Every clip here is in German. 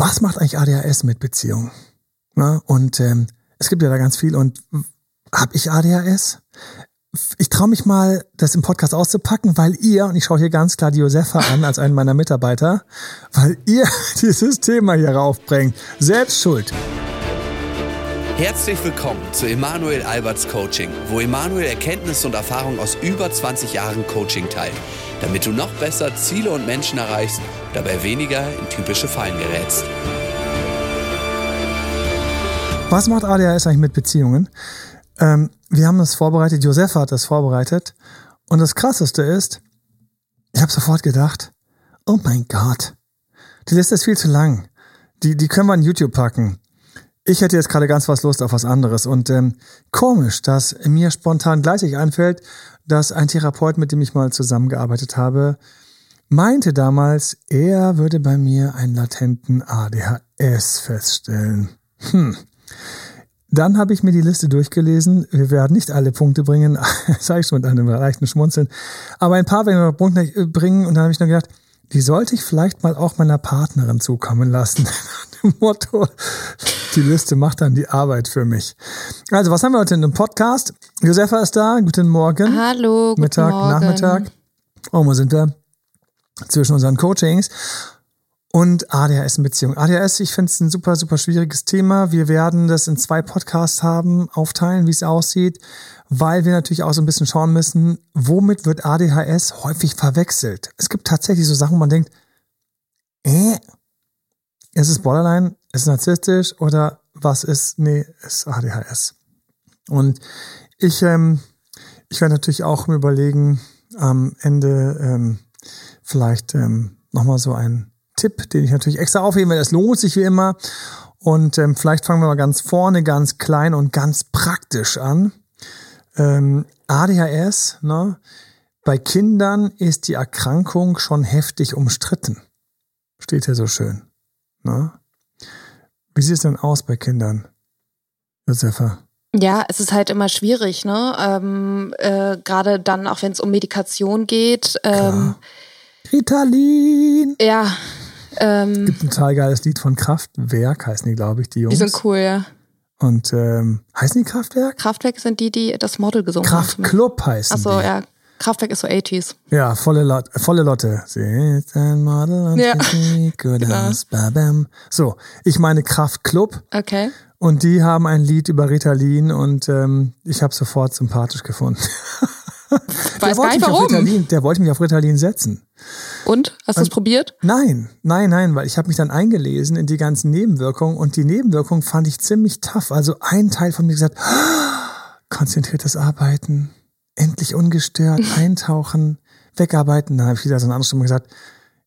was macht eigentlich ADHS mit Beziehungen? Na, und ähm, es gibt ja da ganz viel. Und habe ich ADHS? Ich traue mich mal, das im Podcast auszupacken, weil ihr, und ich schaue hier ganz klar die Josefa an als einen meiner Mitarbeiter, weil ihr dieses Thema hier raufbringt. Selbst schuld. Herzlich willkommen zu Emanuel Alberts Coaching, wo Emanuel Erkenntnisse und Erfahrung aus über 20 Jahren Coaching teilt, damit du noch besser Ziele und Menschen erreichst, dabei weniger in typische Fallen gerätst. Was macht ADHS eigentlich mit Beziehungen? Ähm, wir haben das vorbereitet, Josefa hat das vorbereitet. Und das Krasseste ist, ich habe sofort gedacht, oh mein Gott, die Liste ist viel zu lang. Die, die können wir in YouTube packen. Ich hätte jetzt gerade ganz was Lust auf was anderes. Und ähm, komisch, dass mir spontan gleich einfällt, dass ein Therapeut, mit dem ich mal zusammengearbeitet habe, meinte damals, er würde bei mir einen latenten ADHS feststellen. Hm. Dann habe ich mir die Liste durchgelesen. Wir werden nicht alle Punkte bringen, sage ich schon mit einem leichten Schmunzeln. Aber ein paar werden wir Punkte bringen. Und dann habe ich nur gedacht, die sollte ich vielleicht mal auch meiner Partnerin zukommen lassen. dem Motto, die Liste macht dann die Arbeit für mich. Also, was haben wir heute in dem Podcast? Josefa ist da. Guten Morgen. Hallo, guten Mittag, Morgen. Nachmittag. Oh, wo sind wir? Zwischen unseren Coachings. Und ADHS in Beziehung. ADHS, ich finde es ein super, super schwieriges Thema. Wir werden das in zwei Podcasts haben, aufteilen, wie es aussieht, weil wir natürlich auch so ein bisschen schauen müssen, womit wird ADHS häufig verwechselt. Es gibt tatsächlich so Sachen, wo man denkt, äh, ist es Borderline, ist es narzisstisch oder was ist, nee, ist ADHS. Und ich, ähm, ich werde natürlich auch mir überlegen, am Ende ähm, vielleicht ähm, nochmal so einen Tipp, den ich natürlich extra aufhebe, das lohnt sich wie immer. Und ähm, vielleicht fangen wir mal ganz vorne, ganz klein und ganz praktisch an. Ähm, ADHS, ne? Bei Kindern ist die Erkrankung schon heftig umstritten. Steht hier so schön. Ne? Wie sieht es denn aus bei Kindern, Josefa? Ja, es ist halt immer schwierig, ne? Ähm, äh, Gerade dann, auch wenn es um Medikation geht. Ähm, Ritalin! ja, ähm, Gibt ein total geiles Lied von Kraftwerk, heißen die, glaube ich, die Jungs. die sind cool, ja. Und ähm, heißen die Kraftwerk? Kraftwerk sind die, die das Model gesungen haben. Kraftclub heißen Achso, die. ja. Kraftwerk ist so 80s. Ja, volle, Lot volle Lotte. Sie ist ein Model und Ja. gut Genau. aus. Babam. So, ich meine Kraftclub Okay. und die haben ein Lied über Ritalin und ähm, ich habe sofort sympathisch gefunden. Gar wollte mich auf warum. Ritalin, der wollte mich auf Ritalin setzen. Und? Hast du es probiert? Nein, nein, nein, weil ich habe mich dann eingelesen in die ganzen Nebenwirkungen und die Nebenwirkungen fand ich ziemlich tough. Also ein Teil von mir gesagt, "Ah, konzentriertes Arbeiten, endlich ungestört, eintauchen, wegarbeiten. Dann habe ich wieder so eine andere Stimme gesagt,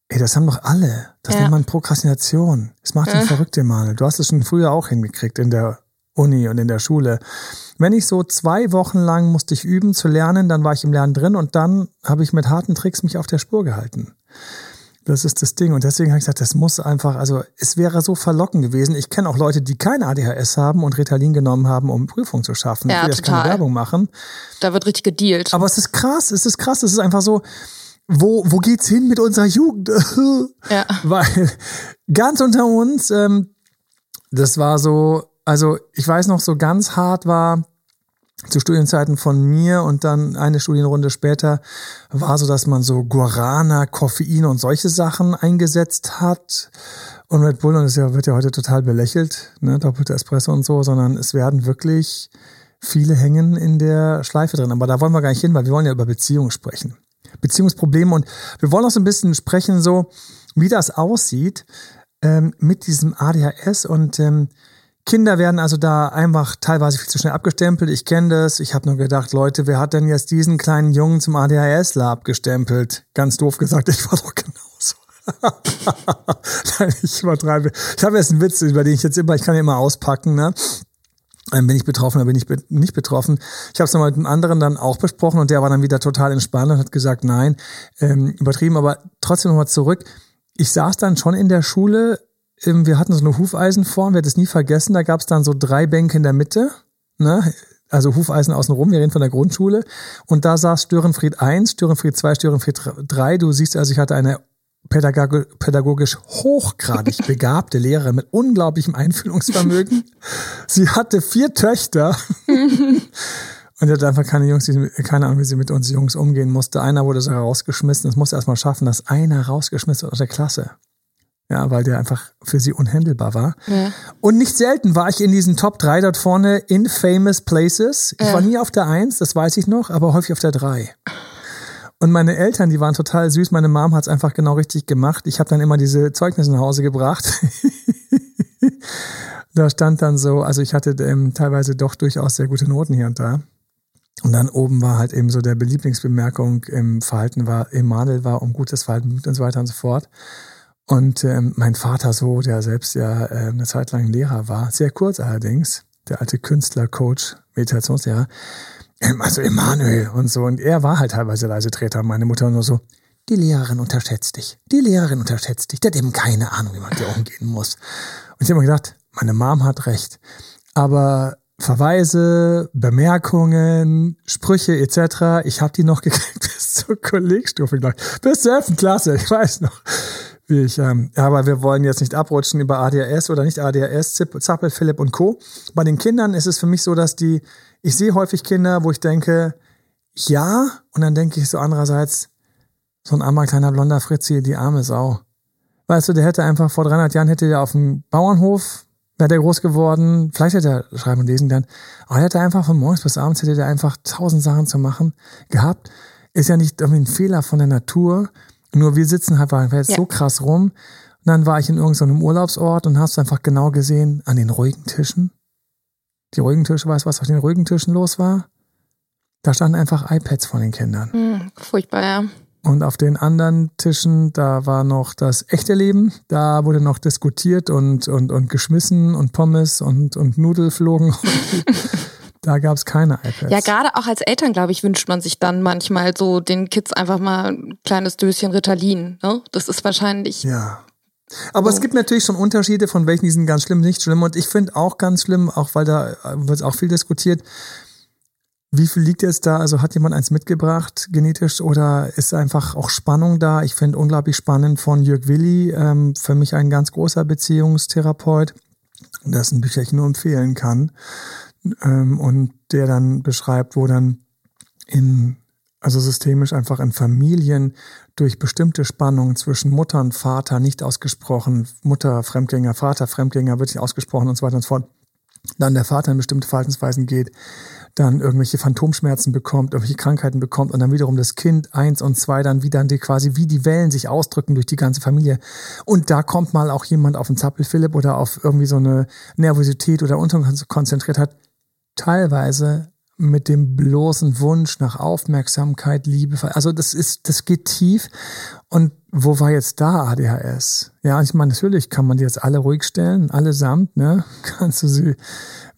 ey, das haben doch alle. Das Ja. nennt man Prokrastination. Das macht dich verrückt, Emanuel. Du hast es schon früher auch hingekriegt in der Uni und in der Schule. Wenn ich so zwei Wochen lang musste ich üben zu lernen, dann war ich im Lernen drin und dann habe ich mit harten Tricks mich auf der Spur gehalten. Das ist das Ding. Und deswegen habe ich gesagt, das muss einfach, also es wäre so verlockend gewesen. Ich kenne auch Leute, die kein ADHS haben und Ritalin genommen haben, um Prüfung zu schaffen. Ja, ich will jetzt keine. Werbung machen. Da wird richtig gedealt. Aber es ist krass, es ist krass, es ist einfach so, wo, wo geht's hin mit unserer Jugend? Ja. Weil ganz unter uns, ähm, das war so, also ich weiß noch, so ganz hart war zu Studienzeiten von mir und dann eine Studienrunde später war so, dass man so Guarana, Koffein und solche Sachen eingesetzt hat. Und Red Bull, und das wird ja heute total belächelt, ne, doppelte Espresso und so, sondern es werden wirklich viele hängen in der Schleife drin. Aber da wollen wir gar nicht hin, weil wir wollen ja über Beziehungen sprechen. Beziehungsprobleme und wir wollen auch so ein bisschen sprechen, so wie das aussieht ähm, mit diesem ADHS und ähm, Kinder werden also da einfach teilweise viel zu schnell abgestempelt. Ich kenne das. Ich habe nur gedacht, Leute, wer hat denn jetzt diesen kleinen Jungen zum ADHSler abgestempelt? Ganz doof gesagt, ich war doch genauso. Nein, ich übertreibe. Ich habe jetzt einen Witz, über den ich jetzt immer, ich kann ja immer auspacken, ne? Bin ich betroffen oder bin ich be nicht betroffen? Ich habe es nochmal mit einem anderen dann auch besprochen und der war dann wieder total entspannt und hat gesagt, nein, ähm, übertrieben, aber trotzdem nochmal zurück. Ich saß dann schon in der Schule, wir hatten so eine Hufeisenform, werde es nie vergessen, da gab es dann so drei Bänke in der Mitte, ne? also Hufeisen außenrum, wir reden von der Grundschule und da saß Störenfried 1, Störenfried 2, Störenfried 3, du siehst also, ich hatte eine pädagogisch hochgradig begabte Lehrerin mit unglaublichem Einfühlungsvermögen. Sie hatte vier Töchter. Und sie hatte einfach keine Jungs, die, keine Ahnung, wie sie mit uns Jungs umgehen musste. Einer wurde sogar rausgeschmissen. Es musste erstmal schaffen, dass einer rausgeschmissen wird aus der Klasse. Ja, weil der einfach für sie unhandelbar war. Ja. Und nicht selten war ich in diesen Top 3 dort vorne in famous places. Ich ja. war nie auf der 1, das weiß ich noch, aber häufig auf der 3. Und meine Eltern, die waren total süß. Meine Mom hat es einfach genau richtig gemacht. Ich habe dann immer diese Zeugnisse nach Hause gebracht. da stand dann so, also ich hatte ähm, teilweise doch durchaus sehr gute Noten hier und da. Und dann oben war halt eben so der Belieblingsbemerkung im Verhalten war, Emanuel war um gutes Verhalten und so weiter und so fort. Und ähm, mein Vater so, der selbst ja äh, eine Zeit lang Lehrer war, sehr kurz allerdings, der alte Künstler, Coach, Meditationslehrer, ähm, also Emanuel und so. Und er war halt teilweise Leisetreter. Meine Mutter nur so, die Lehrerin unterschätzt dich. Die Lehrerin unterschätzt dich. Der hat eben keine Ahnung, wie man dir umgehen muss. Und ich habe mir gedacht, meine Mom hat recht. Aber Verweise, Bemerkungen, Sprüche etc., ich habe die noch gekriegt bis zur Kollegstufe, glaube. Bis zur 11. Klasse, ich weiß noch. Ich, ähm, aber wir wollen jetzt nicht abrutschen über ADHS oder nicht ADHS, Zappel, Philipp und Co. Bei den Kindern ist es für mich so, dass die, ich sehe häufig Kinder, wo ich denke, ja, und dann denke ich so andererseits, so ein armer kleiner blonder Fritzi, die arme Sau. Weißt du, der hätte einfach vor 300 Jahren hätte der auf dem Bauernhof wäre der groß geworden, vielleicht hätte er schreiben und lesen dann, aber er hätte einfach von morgens bis abends hätte er einfach tausend Sachen zu machen gehabt. Ist ja nicht irgendwie ein Fehler von der Natur. Nur wir sitzen halt einfach ja. so krass rum. Und dann war ich in irgendeinem Urlaubsort und hast einfach genau gesehen an den ruhigen Tischen. Die ruhigen Tische, weißt du, was auf den ruhigen Tischen los war? Da standen einfach iPads von den Kindern. Hm, furchtbar, ja. Und auf den anderen Tischen, da war noch das echte Leben. Da wurde noch diskutiert und, und, und geschmissen und Pommes und, und Nudel flogen. da gab es keine iPads. Ja, gerade auch als Eltern, glaube ich, wünscht man sich dann manchmal so den Kids einfach mal ein kleines Döschen Ritalin. Ne? Das ist wahrscheinlich. Ja. Aber so. es gibt natürlich schon Unterschiede, von welchen die sind ganz schlimm, nicht schlimm. Und ich finde auch ganz schlimm, auch weil da wird auch viel diskutiert, wie viel liegt jetzt da? Also hat jemand eins mitgebracht, genetisch, oder ist einfach auch Spannung da? Ich finde unglaublich spannend von Jörg Willi, ähm, für mich ein ganz großer Beziehungstherapeut, dessen Bücher ich nur empfehlen kann. Ähm, und der dann beschreibt, wo dann in, also systemisch einfach in Familien durch bestimmte Spannungen zwischen Mutter und Vater nicht ausgesprochen, Mutter Fremdgänger, Vater Fremdgänger wird nicht ausgesprochen und so weiter und so fort, dann der Vater in bestimmte Verhaltensweisen geht, dann irgendwelche Phantomschmerzen bekommt, irgendwelche Krankheiten bekommt und dann wiederum das Kind eins und zwei dann wieder die quasi wie die Wellen sich ausdrücken durch die ganze Familie. Und da kommt mal auch jemand auf einen Zappelphilipp oder auf irgendwie so eine Nervosität oder Unterkonzentriertheit, teilweise mit dem bloßen Wunsch nach Aufmerksamkeit, Liebe. Also das ist, das geht tief. Und wo war jetzt da ADHS? Ja, ich meine, natürlich kann man die jetzt alle ruhig stellen, allesamt, ne? Kannst du sie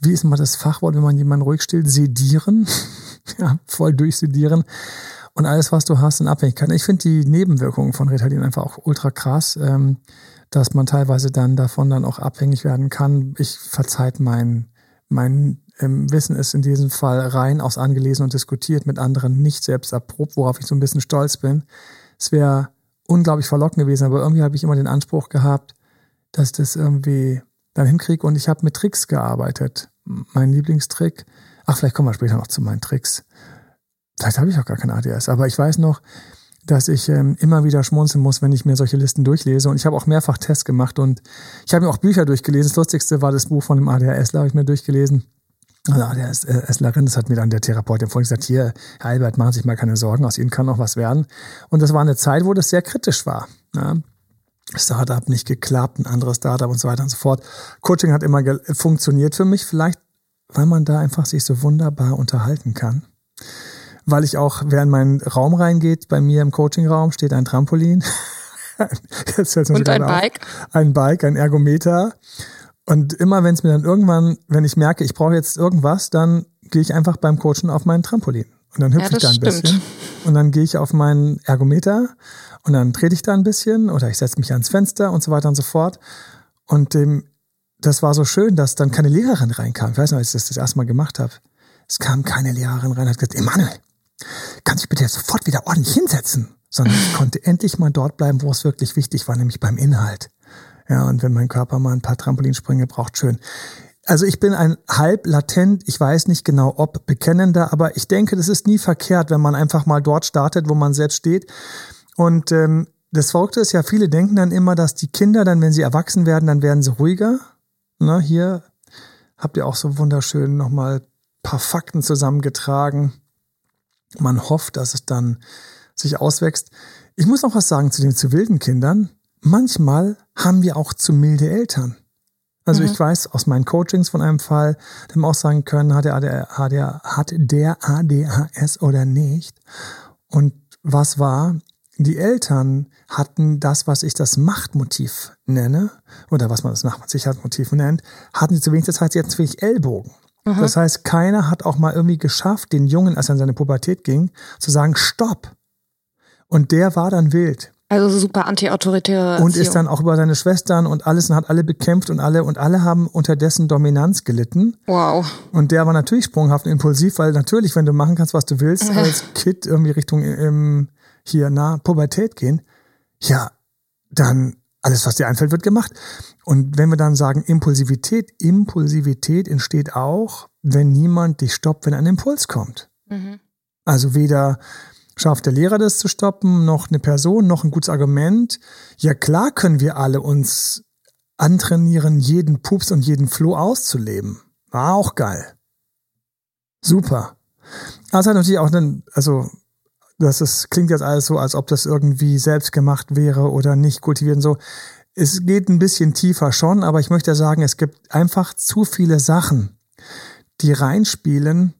wie ist mal das Fachwort, wenn man jemanden ruhig stellt? Sedieren. ja, voll durchsedieren. Und alles, was du hast in Abhängigkeit. Ich finde die Nebenwirkungen von Ritalin einfach auch ultra krass, ähm, dass man teilweise dann davon dann auch abhängig werden kann. Ich verzeiht mein, mein ähm, Wissen ist in diesem Fall rein aus angelesen und diskutiert mit anderen, nicht selbst erprobt, worauf ich so ein bisschen stolz bin. Es wäre unglaublich verlockend gewesen, aber irgendwie habe ich immer den Anspruch gehabt, dass das irgendwie dann hinkriege und ich habe mit Tricks gearbeitet mein Lieblingstrick. Ach, vielleicht kommen wir später noch zu meinen Tricks. Vielleicht habe ich auch gar kein ADS, aber ich weiß noch, dass ich ähm, immer wieder schmunzeln muss, wenn ich mir solche Listen durchlese. Und ich habe auch mehrfach Tests gemacht und ich habe mir auch Bücher durchgelesen. Das Lustigste war das Buch von dem ADHSler, habe ich mir durchgelesen. Also ADHSlerin, das hat mir dann der Therapeut empfohlen, gesagt, hier, Herr Albert, machen Sie sich mal keine Sorgen, aus Ihnen kann noch was werden. Und das war eine Zeit, wo das sehr kritisch war. Ja. Startup nicht geklappt, ein anderes Startup und so weiter und so fort. Coaching hat immer funktioniert für mich, vielleicht weil man da einfach sich so wunderbar unterhalten kann. Weil ich auch, während mein Raum reingeht, bei mir im Coachingraum steht ein Trampolin. und ein Bike? Ein Bike, ein Ergometer. Und immer wenn es mir dann irgendwann, wenn ich merke, ich brauche jetzt irgendwas, dann gehe ich einfach beim Coachen auf meinen Trampolin. Und dann hüpfe ja, ich da ein stimmt. bisschen. Und dann gehe ich auf meinen Ergometer und dann trete ich da ein bisschen oder ich setze mich ans Fenster und so weiter und so fort. Und dem, das war so schön, dass dann keine Lehrerin reinkam. Ich weiß noch, als ich das das erste Mal gemacht habe. Es kam keine Lehrerin rein, hat gesagt, Emanuel, kannst du bitte jetzt sofort wieder ordentlich hinsetzen? sondern ich konnte endlich mal dort bleiben, wo es wirklich wichtig war, nämlich beim Inhalt. Ja, und wenn mein Körper mal ein paar Trampolinsprünge braucht, schön. Also ich bin ein halb latent, ich weiß nicht genau ob bekennender, aber ich denke, das ist nie verkehrt, wenn man einfach mal dort startet, wo man selbst steht. Und ähm, das Verrückte ist ja, viele denken dann immer, dass die Kinder dann, wenn sie erwachsen werden, dann werden sie ruhiger. Na, hier habt ihr auch so wunderschön nochmal paar Fakten zusammengetragen. Man hofft, dass es dann sich auswächst. Ich muss noch was sagen zu den zu wilden Kindern. Manchmal haben wir auch zu milde Eltern. Also mhm. ich weiß aus meinen Coachings von einem Fall, dem auch sagen können, hat der, hat, der, hat der ADHS oder nicht. Und was war? Die Eltern hatten das, was ich das Machtmotiv nenne, oder was man das Sicherheitsmotiv nennt, hatten sie zu wenig Zeit, sie hatten zu wenig Ellbogen. Mhm. Das heißt, keiner hat auch mal irgendwie geschafft, den Jungen, als er in seine Pubertät ging, zu sagen, stopp. Und der war dann wild. Also super anti-autoritäre Und ist dann auch über seine Schwestern und alles und hat alle bekämpft und alle und alle haben unter dessen Dominanz gelitten. Wow. Und der war natürlich sprunghaft und impulsiv, weil natürlich, wenn du machen kannst, was du willst, als Kind irgendwie Richtung ähm, hier nah Pubertät gehen, ja, dann alles, was dir einfällt, wird gemacht. Und wenn wir dann sagen Impulsivität, Impulsivität entsteht auch, wenn niemand dich stoppt, wenn ein Impuls kommt. Mhm. Also weder schafft der Lehrer das zu stoppen, noch eine Person, noch ein gutes Argument. Ja klar können wir alle uns antrainieren, jeden Pups und jeden Floh auszuleben. War auch geil. Super. Also hat natürlich auch dann, also das ist, klingt jetzt alles so, als ob das irgendwie selbst gemacht wäre oder nicht kultiviert und so. Es geht ein bisschen tiefer schon, aber ich möchte sagen, es gibt einfach zu viele Sachen, die reinspielen,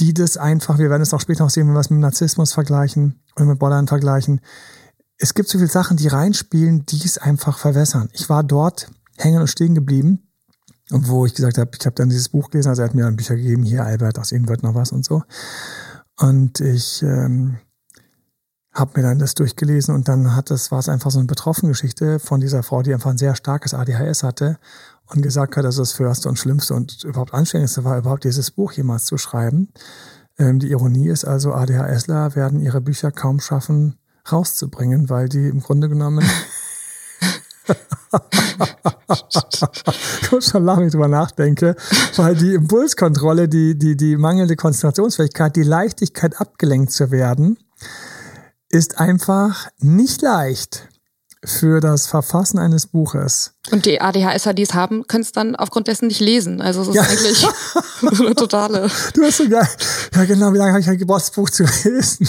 die das einfach, wir werden es auch später noch sehen, wenn wir es mit Narzissmus vergleichen oder mit Borderline vergleichen. Es gibt so viele Sachen, die reinspielen, die es einfach verwässern. Ich war dort hängen und stehen geblieben, wo ich gesagt habe, ich habe dann dieses Buch gelesen, also er hat mir ein Bücher gegeben, hier Albert, aus Ihnen wird noch was und so. Und ich ähm, habe mir dann das durchgelesen und dann hat das war es einfach so eine betroffene Geschichte von dieser Frau, die einfach ein sehr starkes ADHS hatte und gesagt hat, dass das Förste und Schlimmste und überhaupt Anstrengendste war, überhaupt dieses Buch jemals zu schreiben. Ähm, die Ironie ist also, ADHSler werden ihre Bücher kaum schaffen, rauszubringen, weil die im Grunde genommen ich muss schon lachen, wenn ich drüber nachdenke, weil die Impulskontrolle, die, die, die mangelnde Konzentrationsfähigkeit, die Leichtigkeit abgelenkt zu werden, ist einfach nicht leicht für das Verfassen eines Buches. Und die ADHSer, die es haben, können es dann aufgrund dessen nicht lesen. Also es ist ja. eigentlich eine totale. Du hast so geil. Ja, genau, wie lange habe ich halt gebraucht, das Buch zu lesen?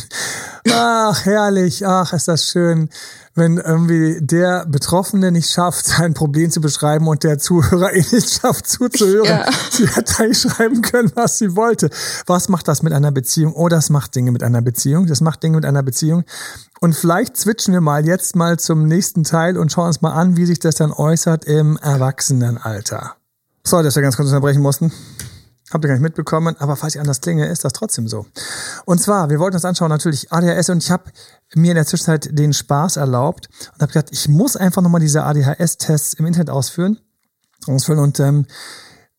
Ach, herrlich. Ach, ist das schön wenn irgendwie der Betroffene nicht schafft, sein Problem zu beschreiben und der Zuhörer eh nicht schafft zuzuhören. Ja. Sie hätte eigentlich schreiben können, was sie wollte. Was macht das mit einer Beziehung? Oh, das macht Dinge mit einer Beziehung. Das macht Dinge mit einer Beziehung. Und vielleicht switchen wir mal jetzt mal zum nächsten Teil und schauen uns mal an, wie sich das dann äußert im Erwachsenenalter. Sorry, dass wir ganz kurz unterbrechen mussten. Habt ihr gar nicht mitbekommen, aber falls ich anders klinge, ist das trotzdem so. Und zwar, wir wollten uns anschauen, natürlich ADHS und ich habe mir in der Zwischenzeit den Spaß erlaubt und habe gesagt, ich muss einfach nochmal diese ADHS-Tests im Internet ausführen. ausfüllen. Und ähm,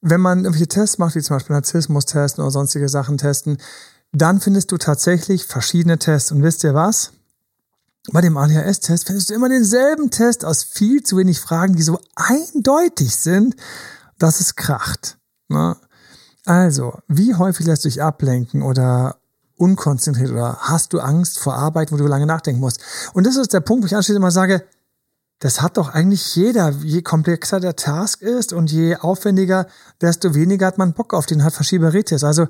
wenn man irgendwelche Tests macht, wie zum Beispiel Narzissmus-Testen oder sonstige Sachen testen, dann findest du tatsächlich verschiedene Tests. Und wisst ihr was? Bei dem ADHS-Test findest du immer denselben Test aus viel zu wenig Fragen, die so eindeutig sind, dass es kracht. Ne? Also, wie häufig lässt du dich ablenken oder unkonzentriert oder hast du Angst vor Arbeit, wo du lange nachdenken musst? Und das ist der Punkt, wo ich anschließend immer sage, das hat doch eigentlich jeder. Je komplexer der Task ist und je aufwendiger, desto weniger hat man Bock auf den, hat Verschieberitis. Also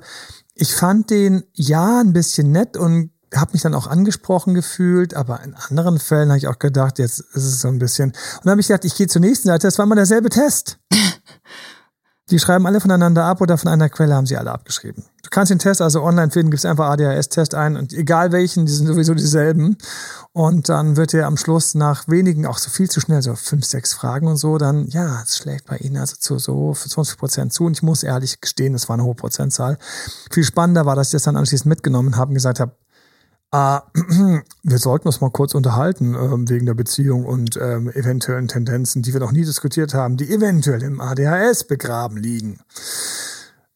ich fand den ja ein bisschen nett und habe mich dann auch angesprochen gefühlt, aber in anderen Fällen habe ich auch gedacht, jetzt ist es so ein bisschen. Und dann habe ich gedacht, ich gehe zur nächsten Seite, das war immer derselbe Test. Die schreiben alle voneinander ab oder von einer Quelle haben sie alle abgeschrieben. Du kannst den Test also online finden, gibst einfach ADHS-Test ein und egal welchen, die sind sowieso dieselben. Und dann wird dir am Schluss nach wenigen, auch so viel zu schnell, so fünf, sechs Fragen und so, dann, ja, es schlägt bei ihnen also zu so 20 Prozent zu. Und ich muss ehrlich gestehen, das war eine hohe Prozentzahl. Viel spannender war, dass ich das dann anschließend mitgenommen habe und gesagt habe, Uh, wir sollten uns mal kurz unterhalten ähm, wegen der Beziehung und ähm, eventuellen Tendenzen, die wir noch nie diskutiert haben, die eventuell im ADHS begraben liegen.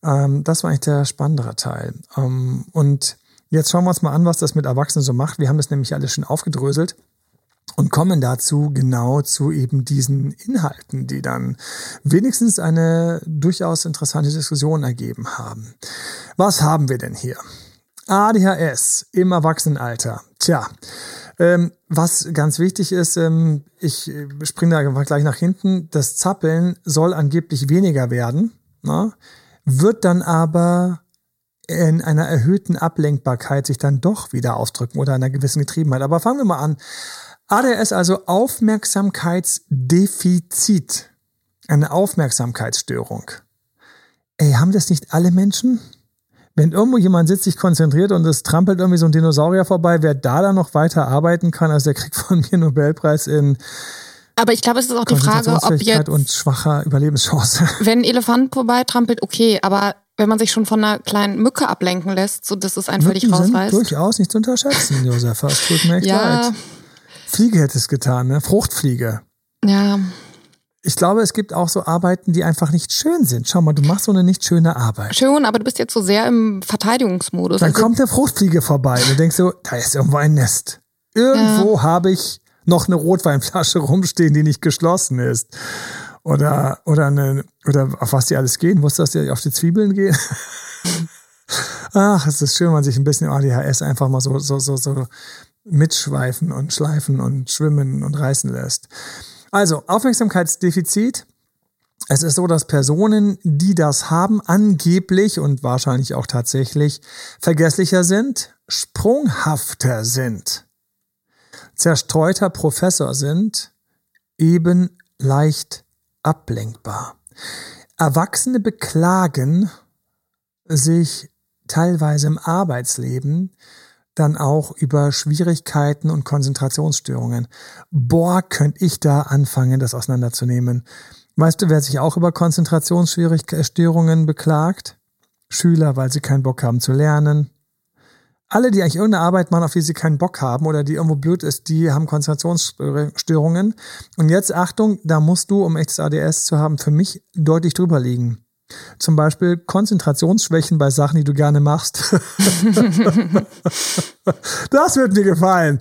Ähm, das war eigentlich der spannendere Teil. Ähm, und Jetzt schauen wir uns mal an, was das mit Erwachsenen so macht. Wir haben das nämlich alles schon aufgedröselt und kommen dazu genau zu eben diesen Inhalten, die dann wenigstens eine durchaus interessante Diskussion ergeben haben. Was haben wir denn hier? ADHS im Erwachsenenalter. Tja, ähm, was ganz wichtig ist, ähm, ich springe da gleich nach hinten, das Zappeln soll angeblich weniger werden, na? Ne? wird dann aber in einer erhöhten Ablenkbarkeit sich dann doch wieder ausdrücken oder einer gewissen Getriebenheit. Aber fangen wir mal an. ADS also Aufmerksamkeitsdefizit. Eine Aufmerksamkeitsstörung. Ey, haben das nicht alle Menschen? Wenn irgendwo jemand sitzt, sich konzentriert und es trampelt irgendwie so ein Dinosaurier vorbei, wer da dann noch weiter arbeiten kann, also der kriegt von mir Nobelpreis in aber ich glaube, es ist auch die Frage, ob jetzt und schwacher Überlebenschance. Wenn ein Elefant vorbei trampelt, okay, aber wenn man sich schon von einer kleinen Mücke ablenken lässt, so dass es einen völlig rausreißt. Sind durchaus nicht zu unterschätzen, Josefa. Es tut mir echt ja. leid. Fliege hätte es getan, ne? Fruchtfliege. Ja ich glaube, es gibt auch so Arbeiten, die einfach nicht schön sind. Schau mal, du machst so eine nicht schöne Arbeit. Schön, aber du bist jetzt so sehr im Verteidigungsmodus. Dann also kommt der Fruchtfliege vorbei und du denkst so, da ist irgendwo ein Nest. Irgendwo ja. habe ich noch eine Rotweinflasche rumstehen, die nicht geschlossen ist. Oder, oder eine, oder auf was die alles gehen. Wusstest du, dass die auf die Zwiebeln gehen? Ach, es ist schön, wenn man sich ein bisschen im ADHS einfach mal so, so, so, so mitschweifen und schleifen und schwimmen und reißen lässt. Also, Aufmerksamkeitsdefizit. Es ist so, dass Personen, die das haben, angeblich und wahrscheinlich auch tatsächlich vergesslicher sind, sprunghafter sind, zerstreuter Professor sind, eben leicht ablenkbar. Erwachsene beklagen sich teilweise im Arbeitsleben dann auch über Schwierigkeiten und Konzentrationsstörungen. Boah, könnte ich da anfangen, das auseinanderzunehmen. Weißt du, wer sich auch über Konzentrationsstörungen beklagt? Schüler, weil sie keinen Bock haben zu lernen. Alle, die eigentlich irgendeine Arbeit machen, auf die sie keinen Bock haben oder die irgendwo blöd ist, die haben Konzentrationsstörungen. Und jetzt Achtung, da musst du, um echtes ADS zu haben, für mich deutlich drüber liegen. Zum Beispiel Konzentrationsschwächen bei Sachen, die du gerne machst. das wird mir gefallen.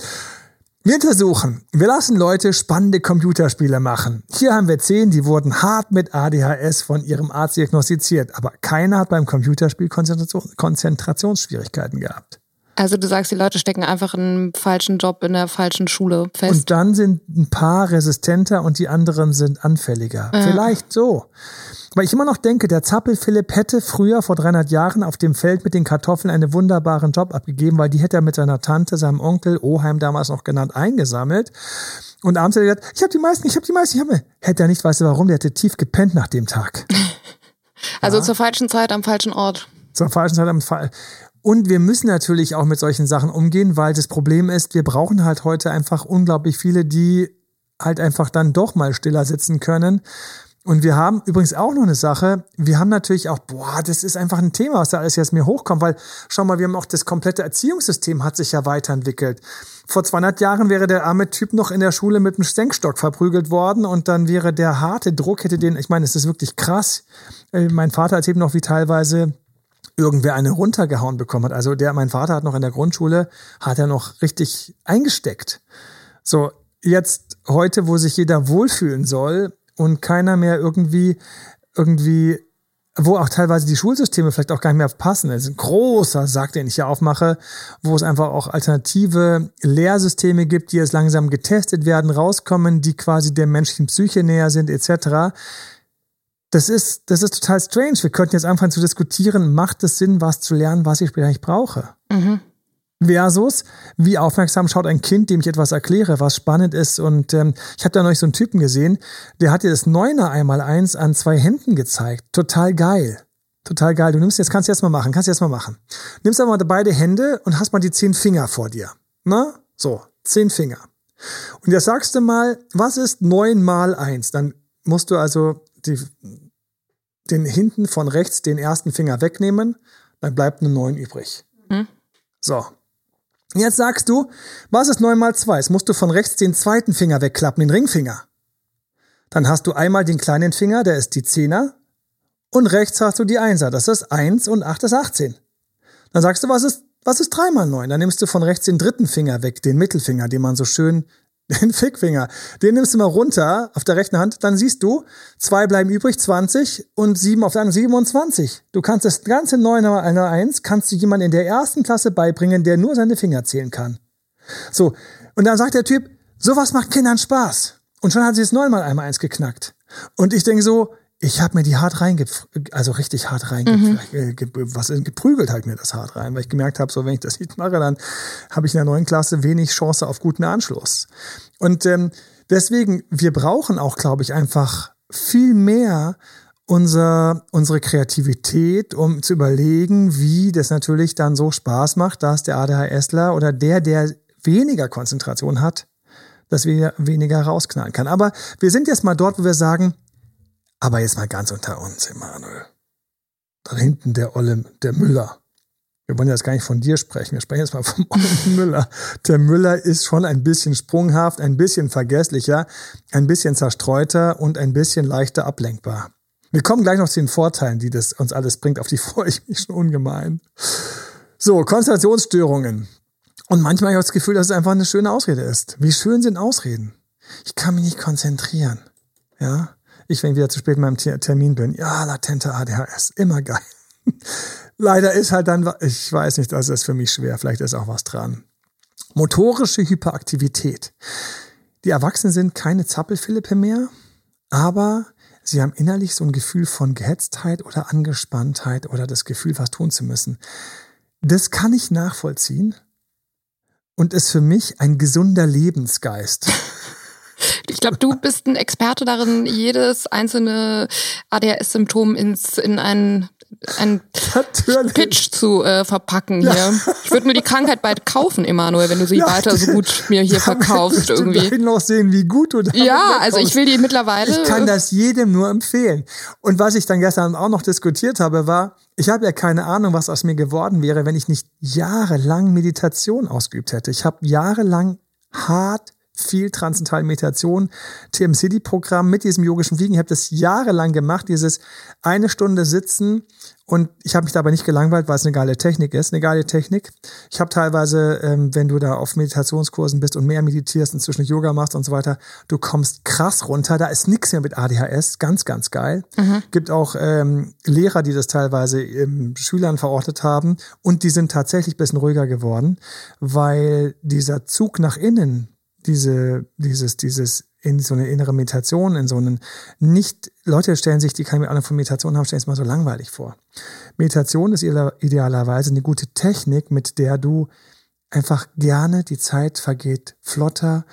Wir untersuchen. Wir lassen Leute spannende Computerspiele machen. Hier haben wir zehn, die wurden hart mit ADHS von ihrem Arzt diagnostiziert, aber keiner hat beim Computerspiel Konzentration, Konzentrationsschwierigkeiten gehabt. Also du sagst, die Leute stecken einfach in einem falschen Job in der falschen Schule fest. Und dann sind ein paar resistenter und die anderen sind anfälliger. Ja. Vielleicht so. Weil ich immer noch denke, der Zappel Philipp hätte früher vor 300 Jahren auf dem Feld mit den Kartoffeln einen wunderbaren Job abgegeben, weil die hätte er mit seiner Tante, seinem Onkel, Oheim damals noch genannt, eingesammelt. Und abends hat er gesagt, ich habe die meisten, ich habe die meisten, ich habe Hätte er nicht, weißt du warum, der hätte tief gepennt nach dem Tag. also ja. zur falschen Zeit am falschen Ort. Zur falschen Zeit am falschen und wir müssen natürlich auch mit solchen Sachen umgehen, weil das Problem ist, wir brauchen halt heute einfach unglaublich viele, die halt einfach dann doch mal stiller sitzen können. Und wir haben übrigens auch noch eine Sache. Wir haben natürlich auch, boah, das ist einfach ein Thema, was da alles jetzt mir hochkommt, weil schau mal, wir haben auch das komplette Erziehungssystem hat sich ja weiterentwickelt. Vor 200 Jahren wäre der arme Typ noch in der Schule mit einem Stenkstock verprügelt worden und dann wäre der harte Druck hätte den, ich meine, es ist wirklich krass. Äh, mein Vater erzählt noch, wie teilweise irgendwer eine runtergehauen bekommen hat. Also der, mein Vater hat noch in der Grundschule, hat er noch richtig eingesteckt. So, jetzt heute, wo sich jeder wohlfühlen soll und keiner mehr irgendwie, irgendwie, wo auch teilweise die Schulsysteme vielleicht auch gar nicht mehr passen. Das ist ein großer Sack, den ich hier aufmache, wo es einfach auch alternative Lehrsysteme gibt, die jetzt langsam getestet werden, rauskommen, die quasi der menschlichen Psyche näher sind, etc das ist, das ist total strange. Wir könnten jetzt anfangen zu diskutieren, macht es Sinn, was zu lernen, was ich später nicht brauche? Mhm. Versus, wie aufmerksam schaut ein Kind, dem ich etwas erkläre, was spannend ist. Und ähm, ich habe da neulich so einen Typen gesehen, der hat dir das Neuner einmal eins an zwei Händen gezeigt. Total geil. Total geil. Du nimmst jetzt, kannst du jetzt mal machen, kannst du jetzt mal machen. Nimmst aber mal beide Hände und hast mal die zehn Finger vor dir. Na? So, zehn Finger. Und jetzt sagst du mal, was ist neun mal eins? Dann musst du also die, den hinten von rechts den ersten Finger wegnehmen, dann bleibt eine 9 übrig. Mhm. So. Jetzt sagst du, was ist 9 mal 2? Jetzt musst du von rechts den zweiten Finger wegklappen, den Ringfinger. Dann hast du einmal den kleinen Finger, der ist die Zehner. Und rechts hast du die Einser, das ist 1 und 8 ist 18. Dann sagst du, was ist Was ist drei mal neun? Dann nimmst du von rechts den dritten Finger weg, den Mittelfinger, den man so schön den Fickfinger, den nimmst du mal runter auf der rechten Hand, dann siehst du, zwei bleiben übrig, 20 und sieben auf der anderen 27. Du kannst das ganze 9 einer 1, kannst du jemandem in der ersten Klasse beibringen, der nur seine Finger zählen kann. So, und dann sagt der Typ, sowas macht Kindern Spaß. Und schon hat sie es neunmal einmal eins geknackt. Und ich denke so, ich habe mir die hart reinge, also richtig hart rein, mhm. was geprügelt halt mir das hart rein, weil ich gemerkt habe, so wenn ich das nicht mache, dann habe ich in der neuen Klasse wenig Chance auf guten Anschluss. Und ähm, deswegen, wir brauchen auch, glaube ich, einfach viel mehr unser, unsere Kreativität, um zu überlegen, wie das natürlich dann so Spaß macht, dass der ADHSler oder der, der weniger Konzentration hat, dass wir weniger rausknallen kann. Aber wir sind jetzt mal dort, wo wir sagen, aber jetzt mal ganz unter uns, Emanuel. Da hinten der Olle, der Müller. Wir wollen jetzt gar nicht von dir sprechen. Wir sprechen jetzt mal vom Ollen Müller. Der Müller ist schon ein bisschen sprunghaft, ein bisschen vergesslicher, ein bisschen zerstreuter und ein bisschen leichter ablenkbar. Wir kommen gleich noch zu den Vorteilen, die das uns alles bringt. Auf die freue ich mich schon ungemein. So, Konzentrationsstörungen. Und manchmal habe ich das Gefühl, dass es einfach eine schöne Ausrede ist. Wie schön sind Ausreden? Ich kann mich nicht konzentrieren. Ja? Ich, wenn ich wieder zu spät in meinem Termin bin, ja, latente ADHS, immer geil. Leider ist halt dann, ich weiß nicht, das ist für mich schwer, vielleicht ist auch was dran. Motorische Hyperaktivität. Die Erwachsenen sind keine Zappelphilippe mehr, aber sie haben innerlich so ein Gefühl von Gehetztheit oder Angespanntheit oder das Gefühl, was tun zu müssen. Das kann ich nachvollziehen und ist für mich ein gesunder Lebensgeist. Ich glaube, du bist ein Experte darin, jedes einzelne ADHS-Symptom ins in einen ein Pitch zu äh, verpacken ja. hier. Ich würde mir die Krankheit bald kaufen, Emanuel, wenn du sie ja, weiter so gut mir hier verkaufst irgendwie. Ich noch sehen, wie gut du da Ja, also ich will die mittlerweile. Ich kann das jedem nur empfehlen. Und was ich dann gestern auch noch diskutiert habe, war, ich habe ja keine Ahnung, was aus mir geworden wäre, wenn ich nicht jahrelang Meditation ausgeübt hätte. Ich habe jahrelang hart viel transzendentale Meditation, TM City Programm mit diesem yogischen Wiegen. Ich habe das jahrelang gemacht, dieses eine Stunde sitzen und ich habe mich dabei nicht gelangweilt, weil es eine geile Technik ist, eine geile Technik. Ich habe teilweise, ähm, wenn du da auf Meditationskursen bist und mehr meditierst, inzwischen Yoga machst und so weiter, du kommst krass runter. Da ist nichts mehr mit ADHS, ganz, ganz geil. Mhm. Gibt auch ähm, Lehrer, die das teilweise ähm, Schülern verortet haben und die sind tatsächlich bisschen ruhiger geworden, weil dieser Zug nach innen diese, dieses, dieses in so eine innere Meditation, in so einen nicht, Leute stellen sich, die keine Ahnung von Meditation haben, stellen sich mal so langweilig vor. Meditation ist idealerweise eine gute Technik, mit der du einfach gerne die Zeit vergeht flotter,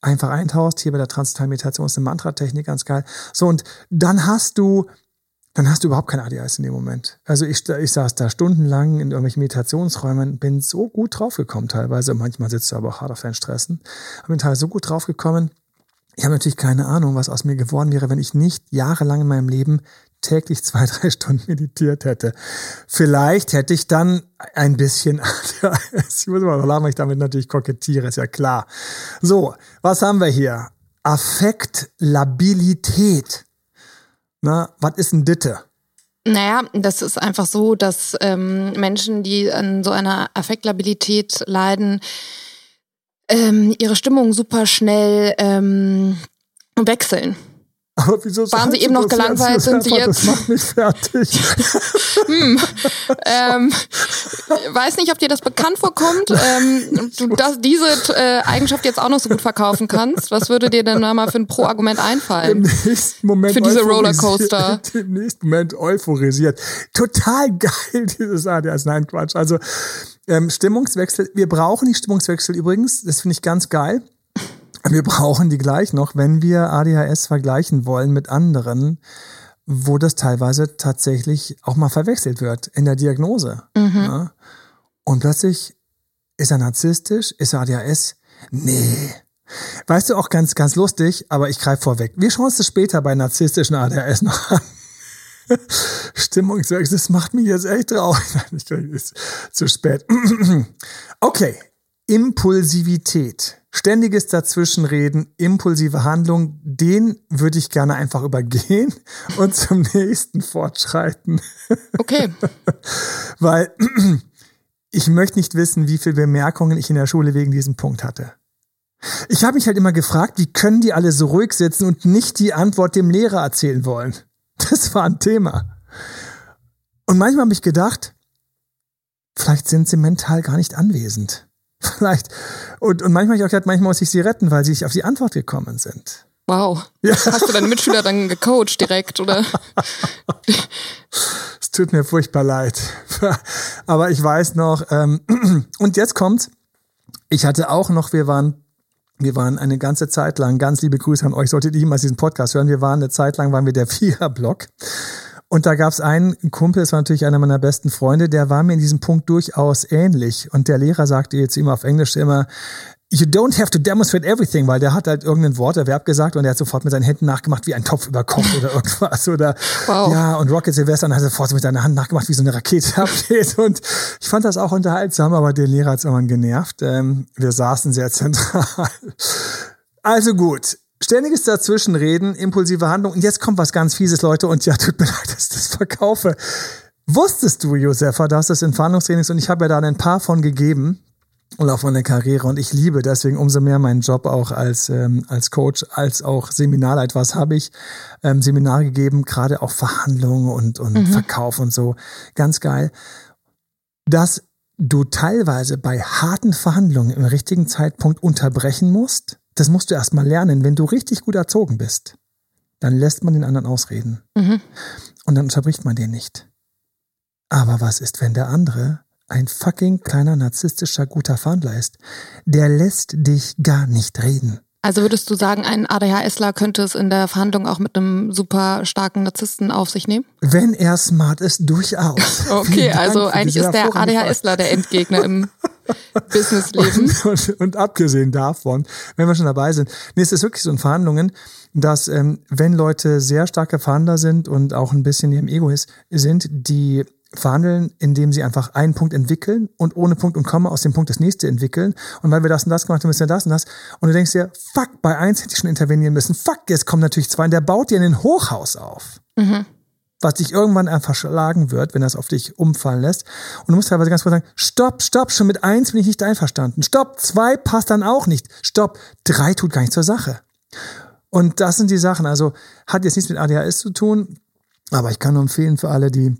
einfach eintauchst. Hier bei der Transzentral Meditation ist eine Mantra-Technik ganz geil. So, und dann hast du dann hast du überhaupt kein ADHS in dem Moment. Also ich, ich saß da stundenlang in irgendwelchen Meditationsräumen, bin so gut draufgekommen teilweise. Manchmal sitzt du aber auch hart auf deinen Stressen. Bin teilweise so gut draufgekommen. Ich habe natürlich keine Ahnung, was aus mir geworden wäre, wenn ich nicht jahrelang in meinem Leben täglich zwei, drei Stunden meditiert hätte. Vielleicht hätte ich dann ein bisschen ADHS. Ich muss mal lachen, weil ich damit natürlich kokettiere, ist ja klar. So, was haben wir hier? Affektlabilität. Na, was ist ein Ditte? Naja, das ist einfach so, dass ähm, Menschen, die an so einer Affektlabilität leiden, ähm, ihre Stimmung super schnell ähm, wechseln. Aber wieso Waren Sie eben noch gelangweilt? Sind Sie jetzt? Das macht mich fertig. hm. ähm, weiß nicht, ob dir das bekannt vorkommt. Ähm, du das, diese äh, Eigenschaft jetzt auch noch so gut verkaufen kannst. Was würde dir denn mal für ein Pro-Argument einfallen? Im nächsten Moment für diese Rollercoaster. Im nächsten Moment euphorisiert. Total geil, dieses ADS. Nein, Quatsch. Also ähm, Stimmungswechsel. Wir brauchen die Stimmungswechsel übrigens. Das finde ich ganz geil. Wir brauchen die gleich noch, wenn wir ADHS vergleichen wollen mit anderen, wo das teilweise tatsächlich auch mal verwechselt wird in der Diagnose. Mhm. Ja? Und plötzlich ist er narzisstisch, ist er ADHS? Nee. Weißt du, auch ganz, ganz lustig, aber ich greife vorweg. Wir schauen uns das später bei narzisstischen ADHS noch an. Stimmungswechsel, das macht mich jetzt echt traurig. Nein, ist zu spät. okay, Impulsivität ständiges Dazwischenreden, impulsive Handlung, den würde ich gerne einfach übergehen und zum nächsten fortschreiten. Okay. Weil ich möchte nicht wissen, wie viele Bemerkungen ich in der Schule wegen diesem Punkt hatte. Ich habe mich halt immer gefragt, wie können die alle so ruhig sitzen und nicht die Antwort dem Lehrer erzählen wollen? Das war ein Thema. Und manchmal habe ich gedacht, vielleicht sind sie mental gar nicht anwesend. Vielleicht. Und, und manchmal habe ich auch gedacht, manchmal muss ich sie retten, weil sie nicht auf die Antwort gekommen sind. Wow. Ja. Hast du deine Mitschüler dann gecoacht direkt, oder? es tut mir furchtbar leid. Aber ich weiß noch, ähm, und jetzt kommt's. Ich hatte auch noch, wir waren wir waren eine ganze Zeit lang, ganz liebe Grüße an euch, solltet ihr jemals diesen Podcast hören, wir waren eine Zeit lang, waren wir der Vierer-Block. Und da gab es einen Kumpel, das war natürlich einer meiner besten Freunde, der war mir in diesem Punkt durchaus ähnlich. Und der Lehrer sagte jetzt immer auf Englisch immer, You don't have to demonstrate everything, weil der hat halt irgendein Worterwerb gesagt und er hat sofort mit seinen Händen nachgemacht, wie ein Topf überkocht oder irgendwas. Oder wow. ja, und Rocket Silvester und hat sofort mit seiner Hand nachgemacht, wie so eine Rakete abgeht. Und ich fand das auch unterhaltsam, aber der Lehrer hat es irgendwann genervt. Ähm, wir saßen sehr zentral. Also gut. Ständiges Dazwischenreden, impulsive Handlung. Und jetzt kommt was ganz Fieses, Leute. Und ja, tut mir leid, dass ich das verkaufe. Wusstest du, Josefa, dass das in Verhandlungstrainings, und ich habe ja da ein paar von gegeben, und auf meine Karriere. Und ich liebe deswegen umso mehr meinen Job auch als, ähm, als Coach, als auch Seminarleit. Was habe ich ähm, Seminare gegeben, gerade auch Verhandlungen und, und mhm. Verkauf und so. Ganz geil. Dass du teilweise bei harten Verhandlungen im richtigen Zeitpunkt unterbrechen musst, das musst du erstmal lernen. Wenn du richtig gut erzogen bist, dann lässt man den anderen ausreden. Mhm. Und dann unterbricht man den nicht. Aber was ist, wenn der andere ein fucking kleiner narzisstischer guter Verhandler ist, der lässt dich gar nicht reden. Also würdest du sagen, ein ADHSler könnte es in der Verhandlung auch mit einem super starken Narzissten auf sich nehmen? Wenn er smart ist, durchaus. Okay, also eigentlich ist der ADHSler der Endgegner im Businessleben. Und, und, und, abgesehen davon, wenn wir schon dabei sind, nee, es ist wirklich so in Verhandlungen, dass ähm, wenn Leute sehr starke Verhandler sind und auch ein bisschen ihrem Ego ist, sind, die verhandeln, indem sie einfach einen Punkt entwickeln und ohne Punkt und Komma aus dem Punkt das nächste entwickeln. Und weil wir das und das gemacht haben, müssen wir das und das. Und du denkst dir, fuck, bei eins hätte ich schon intervenieren müssen. Fuck, jetzt kommen natürlich zwei. Und der baut dir ein Hochhaus auf. Mhm. Was dich irgendwann einfach schlagen wird, wenn das auf dich umfallen lässt. Und du musst teilweise ganz kurz sagen, stopp, stopp, schon mit eins bin ich nicht einverstanden. Stopp, zwei passt dann auch nicht. Stopp, drei tut gar nicht zur Sache. Und das sind die Sachen. Also hat jetzt nichts mit ADHS zu tun, aber ich kann nur empfehlen für alle, die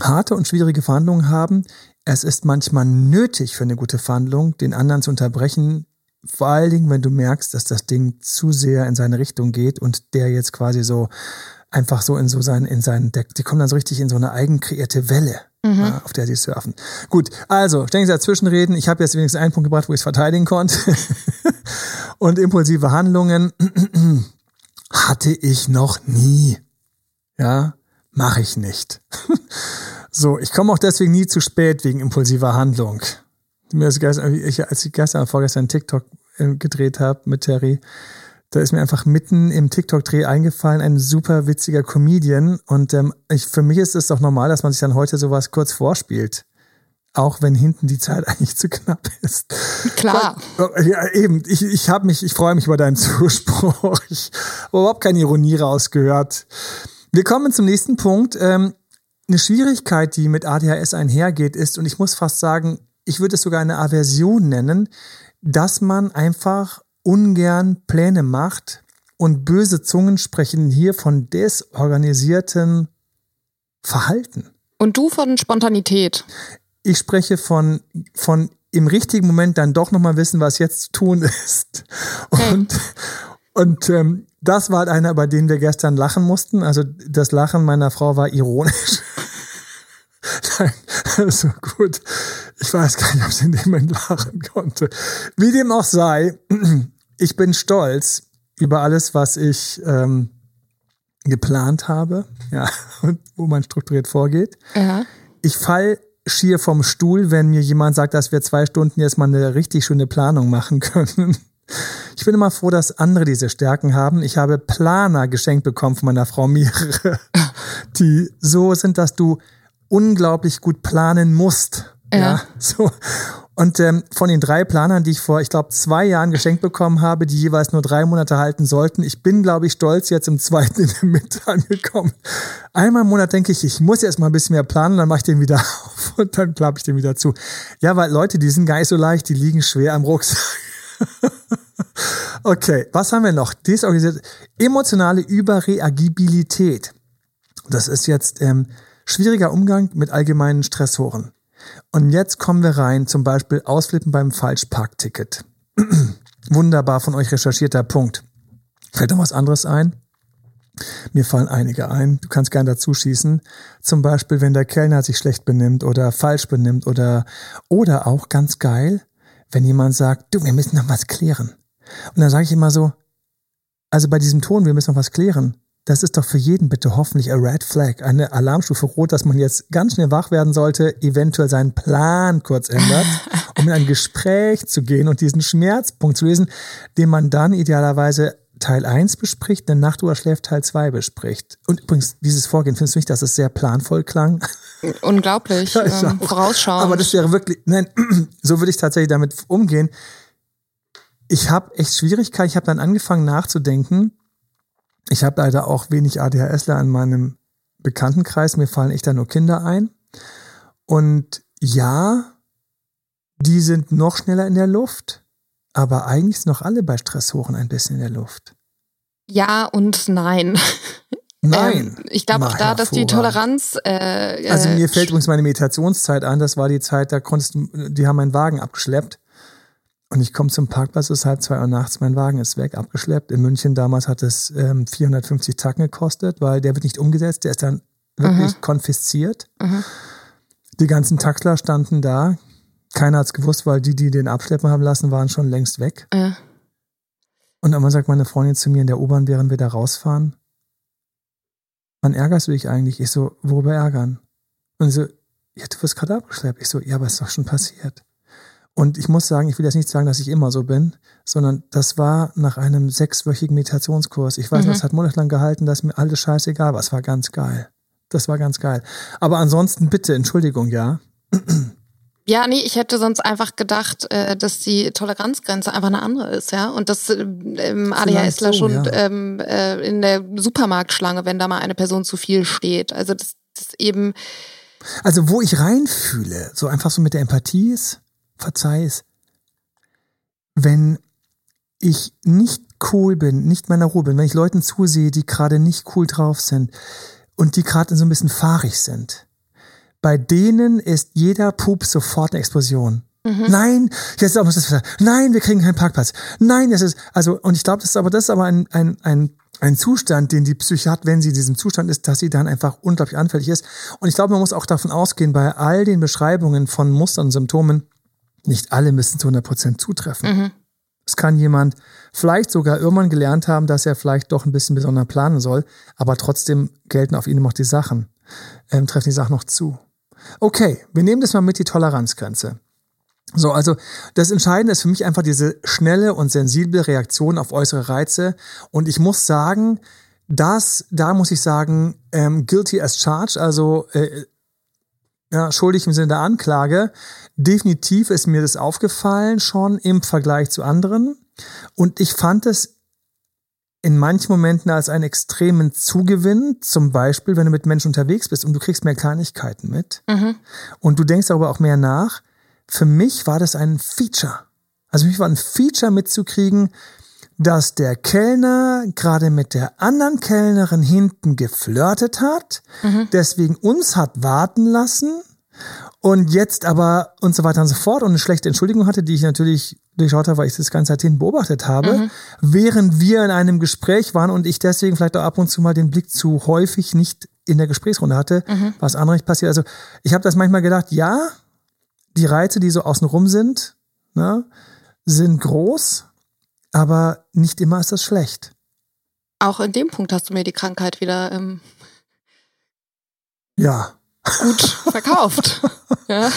harte und schwierige Verhandlungen haben. Es ist manchmal nötig für eine gute Verhandlung, den anderen zu unterbrechen, vor allen Dingen, wenn du merkst, dass das Ding zu sehr in seine Richtung geht und der jetzt quasi so einfach so in so sein, in seinen, der, die kommen dann so richtig in so eine eigen kreierte Welle, mhm. ja, auf der sie surfen. Gut, also, ständig dazwischenreden. Ich habe jetzt wenigstens einen Punkt gebracht, wo ich es verteidigen konnte. und impulsive Handlungen hatte ich noch nie. Ja, mache ich nicht. so, ich komme auch deswegen nie zu spät wegen impulsiver Handlung. Mir ist gestern, ich, als ich gestern vorgestern TikTok äh, gedreht habe mit Terry, da ist mir einfach mitten im TikTok-Dreh eingefallen, ein super witziger Comedian. Und ähm, ich, für mich ist es doch normal, dass man sich dann heute sowas kurz vorspielt. Auch wenn hinten die Zeit eigentlich zu knapp ist. Klar. Ja, eben. Ich, ich habe mich, ich freue mich über deinen Zuspruch. Ich habe überhaupt keine Ironie rausgehört. Wir kommen zum nächsten Punkt. Ähm, eine Schwierigkeit, die mit ADHS einhergeht, ist, und ich muss fast sagen, ich würde es sogar eine Aversion nennen, dass man einfach ungern Pläne macht und böse Zungen sprechen hier von desorganisierten Verhalten. Und du von Spontanität. Ich spreche von, von im richtigen Moment dann doch nochmal wissen, was jetzt zu tun ist. Und, hey. und ähm, das war halt einer, über den wir gestern lachen mussten. Also das Lachen meiner Frau war ironisch. Nein, also gut. Ich weiß gar nicht, ob sie in dem Moment lachen konnte. Wie dem auch sei, ich bin stolz über alles, was ich ähm, geplant habe, ja, und wo man strukturiert vorgeht. Ja. Ich fall schier vom Stuhl, wenn mir jemand sagt, dass wir zwei Stunden jetzt mal eine richtig schöne Planung machen können. Ich bin immer froh, dass andere diese Stärken haben. Ich habe Planer geschenkt bekommen von meiner Frau mehrere, die so sind, dass du unglaublich gut planen musst. Ja. ja so. Und ähm, von den drei Planern, die ich vor, ich glaube, zwei Jahren geschenkt bekommen habe, die jeweils nur drei Monate halten sollten, ich bin, glaube ich, stolz jetzt im zweiten in der Mitte angekommen. Einmal im Monat denke ich, ich muss jetzt mal ein bisschen mehr planen, dann mache ich den wieder auf und dann klappe ich den wieder zu. Ja, weil Leute, die sind gar nicht so leicht, die liegen schwer am Rucksack. okay, was haben wir noch? Desorganisiert. Emotionale Überreagibilität. Das ist jetzt ähm, schwieriger Umgang mit allgemeinen Stressoren. Und jetzt kommen wir rein, zum Beispiel Ausflippen beim Falschparkticket. Wunderbar von euch recherchierter Punkt. Fällt noch was anderes ein? Mir fallen einige ein. Du kannst gerne dazu schießen. Zum Beispiel, wenn der Kellner sich schlecht benimmt oder falsch benimmt oder, oder auch ganz geil, wenn jemand sagt, du, wir müssen noch was klären. Und dann sage ich immer so, also bei diesem Ton, wir müssen noch was klären. Das ist doch für jeden bitte hoffentlich a Red Flag, eine Alarmstufe rot, dass man jetzt ganz schnell wach werden sollte, eventuell seinen Plan kurz ändert, um in ein Gespräch zu gehen und diesen Schmerzpunkt zu lösen, den man dann idealerweise Teil 1 bespricht, eine Nacht schläft, Teil 2 bespricht. Und übrigens, dieses Vorgehen, findest du nicht, dass es sehr planvoll klang? Unglaublich, ja, ähm, vorausschauend. Aber das wäre wirklich, nein, so würde ich tatsächlich damit umgehen. Ich habe echt Schwierigkeiten, ich habe dann angefangen nachzudenken, ich habe leider auch wenig ADHSler in meinem Bekanntenkreis. Mir fallen echt da nur Kinder ein. Und ja, die sind noch schneller in der Luft, aber eigentlich sind noch alle bei Stressoren ein bisschen in der Luft. Ja und nein. Nein. Ähm, ich glaube auch da, dass die Toleranz. Äh, also mir fällt übrigens meine Meditationszeit an. Das war die Zeit, da konntest du, die haben meinen Wagen abgeschleppt und ich komme zum Parkplatz, es ist halb zwei Uhr nachts, mein Wagen ist weg, abgeschleppt. In München damals hat es ähm, 450 Tacken gekostet, weil der wird nicht umgesetzt, der ist dann wirklich mhm. konfisziert. Mhm. Die ganzen Taxler standen da. Keiner hat es gewusst, weil die, die den abschleppen haben lassen, waren schon längst weg. Mhm. Und einmal sagt meine Freundin zu mir in der U-Bahn, während wir da rausfahren, wann ärgerst du dich eigentlich? Ich so, worüber ärgern? Und sie so, ja, du wirst gerade abgeschleppt. Ich so, ja, aber ist doch schon passiert. Und ich muss sagen, ich will jetzt nicht sagen, dass ich immer so bin, sondern das war nach einem sechswöchigen Meditationskurs. Ich weiß, mhm. das hat monatelang gehalten, dass mir alles scheißegal war. Es war ganz geil. Das war ganz geil. Aber ansonsten bitte, Entschuldigung, ja. Ja, nee, ich hätte sonst einfach gedacht, äh, dass die Toleranzgrenze einfach eine andere ist, ja. Und das ähm, ADHSler so, schon ja. ähm, äh, in der Supermarktschlange, wenn da mal eine Person zu viel steht. Also das, das eben. Also wo ich reinfühle, so einfach so mit der Empathie ist, verzeih es, wenn ich nicht cool bin, nicht meiner Ruhe bin, wenn ich Leuten zusehe, die gerade nicht cool drauf sind und die gerade so ein bisschen fahrig sind, bei denen ist jeder Pup sofort eine Explosion. Mhm. Nein, jetzt ist auch noch das. Nein, wir kriegen keinen Parkplatz. Nein, es ist also und ich glaube, das ist aber das ist aber ein ein ein ein Zustand, den die Psyche hat, wenn sie in diesem Zustand ist, dass sie dann einfach unglaublich anfällig ist. Und ich glaube, man muss auch davon ausgehen, bei all den Beschreibungen von Mustern und Symptomen, nicht alle müssen zu 100% zutreffen. Mhm. Es kann jemand vielleicht sogar irgendwann gelernt haben, dass er vielleicht doch ein bisschen besonder planen soll, aber trotzdem gelten auf ihn noch die Sachen, ähm, treffen die Sachen noch zu. Okay, wir nehmen das mal mit, die Toleranzgrenze. So, also das Entscheidende ist für mich einfach diese schnelle und sensible Reaktion auf äußere Reize. Und ich muss sagen, das, da muss ich sagen, ähm, guilty as charged, also äh, ja, schuldig im Sinne der Anklage. Definitiv ist mir das aufgefallen schon im Vergleich zu anderen. Und ich fand es in manchen Momenten als einen extremen Zugewinn. Zum Beispiel, wenn du mit Menschen unterwegs bist und du kriegst mehr Kleinigkeiten mit. Mhm. Und du denkst darüber auch mehr nach. Für mich war das ein Feature. Also für mich war ein Feature mitzukriegen, dass der Kellner gerade mit der anderen Kellnerin hinten geflirtet hat, mhm. deswegen uns hat warten lassen und jetzt aber und so weiter und so fort und eine schlechte Entschuldigung hatte, die ich natürlich durchschaut habe, weil ich das ganze Zeit hin beobachtet habe, mhm. während wir in einem Gespräch waren und ich deswegen vielleicht auch ab und zu mal den Blick zu häufig nicht in der Gesprächsrunde hatte, mhm. was andere nicht passiert. Also ich habe das manchmal gedacht, ja, die Reize, die so außenrum sind, ne, sind groß, aber nicht immer ist das schlecht. Auch in dem Punkt hast du mir die Krankheit wieder ähm, ja. gut verkauft. ja.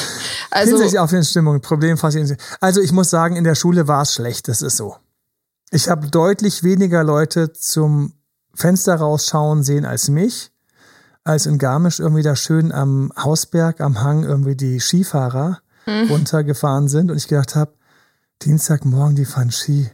Also, Hinsichtlich Aufwärtsstimmung, Problem Also ich muss sagen, in der Schule war es schlecht, das ist so. Ich habe deutlich weniger Leute zum Fenster rausschauen sehen als mich, als in Garmisch irgendwie da schön am Hausberg, am Hang irgendwie die Skifahrer hm. runtergefahren sind und ich gedacht habe, Dienstagmorgen, die fahren Ski.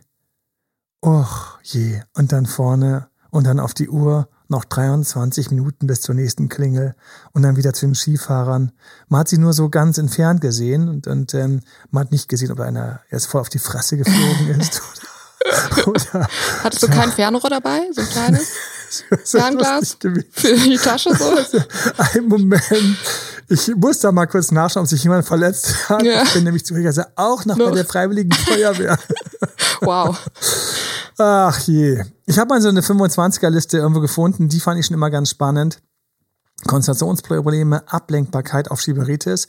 Och je. Und dann vorne und dann auf die Uhr noch 23 Minuten bis zur nächsten Klingel und dann wieder zu den Skifahrern. Man hat sie nur so ganz entfernt gesehen und, und ähm, man hat nicht gesehen, ob einer jetzt voll auf die Fresse geflogen ist. Oder, oder, Hattest du kein Fernrohr dabei, so ein kleines? Fernglas für die Tasche so? Ein Moment. Ich muss da mal kurz nachschauen, ob sich jemand verletzt hat. Ja. Ich bin nämlich zufälligerweise auch noch no. bei der Freiwilligen Feuerwehr. wow. Ach je. Ich habe mal so eine 25er-Liste irgendwo gefunden, die fand ich schon immer ganz spannend. Konzentrationsprobleme, Ablenkbarkeit, Aufschieberitis.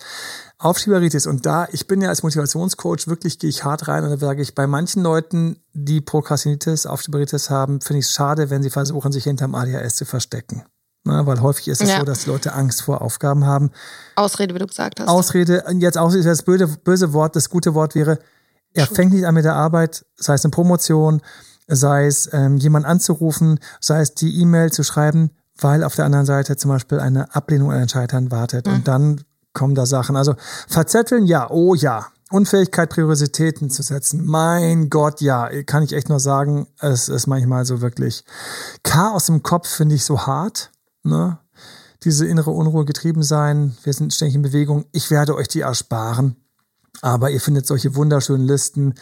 Aufschieberitis. Und da, ich bin ja als Motivationscoach, wirklich gehe ich hart rein und da sage ich, bei manchen Leuten, die Prokrastinitis, Aufschieberitis haben, finde ich es schade, wenn sie versuchen, sich hinterm ADHS zu verstecken. Na, weil häufig ist es ja. so, dass die Leute Angst vor Aufgaben haben. Ausrede, wie du gesagt hast. Ausrede, jetzt auch das böse, böse Wort, das gute Wort wäre, er fängt nicht an mit der Arbeit, sei es eine Promotion, sei es ähm, jemand anzurufen, sei es die E-Mail zu schreiben, weil auf der anderen Seite zum Beispiel eine Ablehnung an den Scheitern wartet. Mhm. Und dann kommen da Sachen. Also verzetteln, ja, oh ja. Unfähigkeit, Prioritäten zu setzen. Mein Gott, ja, kann ich echt nur sagen, es ist manchmal so wirklich Chaos im Kopf, finde ich so hart. Ne? Diese innere Unruhe getrieben sein, wir sind ständig in Bewegung. Ich werde euch die ersparen. Aber ihr findet solche wunderschönen Listen.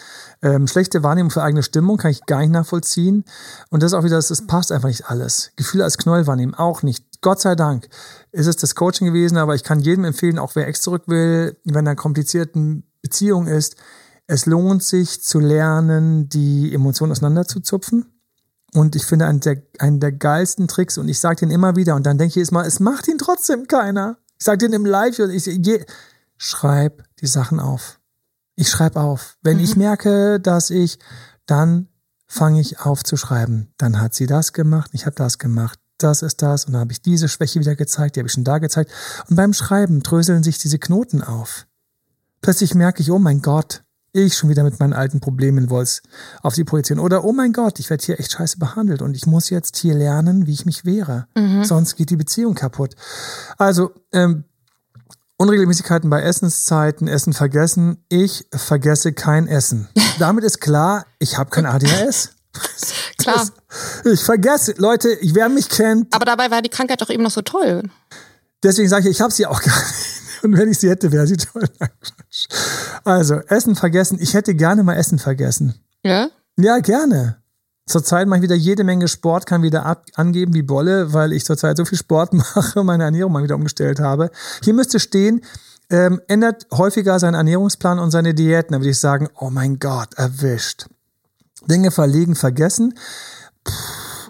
Ähm, schlechte Wahrnehmung für eigene Stimmung kann ich gar nicht nachvollziehen. Und das ist auch wieder, das, passt einfach nicht alles. Gefühle als Knoll wahrnehmen auch nicht. Gott sei Dank ist es das Coaching gewesen, aber ich kann jedem empfehlen, auch wer ex zurück will, wenn er komplizierten Beziehung ist, es lohnt sich zu lernen, die Emotionen auseinanderzuzupfen. Und ich finde einen der, einen der geilsten Tricks, und ich sage den immer wieder, und dann denke ich jedes Mal, es macht ihn trotzdem keiner. Ich sage den im Live, ich, je, schreib die Sachen auf. Ich schreibe auf. Wenn mhm. ich merke, dass ich, dann fange ich auf zu schreiben. Dann hat sie das gemacht, ich habe das gemacht. Das ist das. Und dann habe ich diese Schwäche wieder gezeigt, die habe ich schon da gezeigt. Und beim Schreiben dröseln sich diese Knoten auf. Plötzlich merke ich, oh mein Gott, ich schon wieder mit meinen alten Problemen wollte auf sie projizieren. Oder, oh mein Gott, ich werde hier echt scheiße behandelt und ich muss jetzt hier lernen, wie ich mich wehre. Mhm. Sonst geht die Beziehung kaputt. Also, ähm, Unregelmäßigkeiten bei Essenszeiten, Essen vergessen. Ich vergesse kein Essen. Damit ist klar, ich habe kein ADHS. Klar. Ich vergesse, Leute, ich wer mich kennt. Aber dabei war die Krankheit doch eben noch so toll. Deswegen sage ich, ich habe sie auch gar nicht. Und wenn ich sie hätte, wäre sie toll. Also, Essen vergessen. Ich hätte gerne mal Essen vergessen. Ja? Ja, gerne. Zurzeit mache ich wieder jede Menge Sport, kann wieder ab, angeben wie Bolle, weil ich zurzeit so viel Sport mache, meine Ernährung mal wieder umgestellt habe. Hier müsste stehen, ähm, ändert häufiger seinen Ernährungsplan und seine Diäten. Da würde ich sagen, oh mein Gott, erwischt. Dinge verlegen, vergessen. Puh,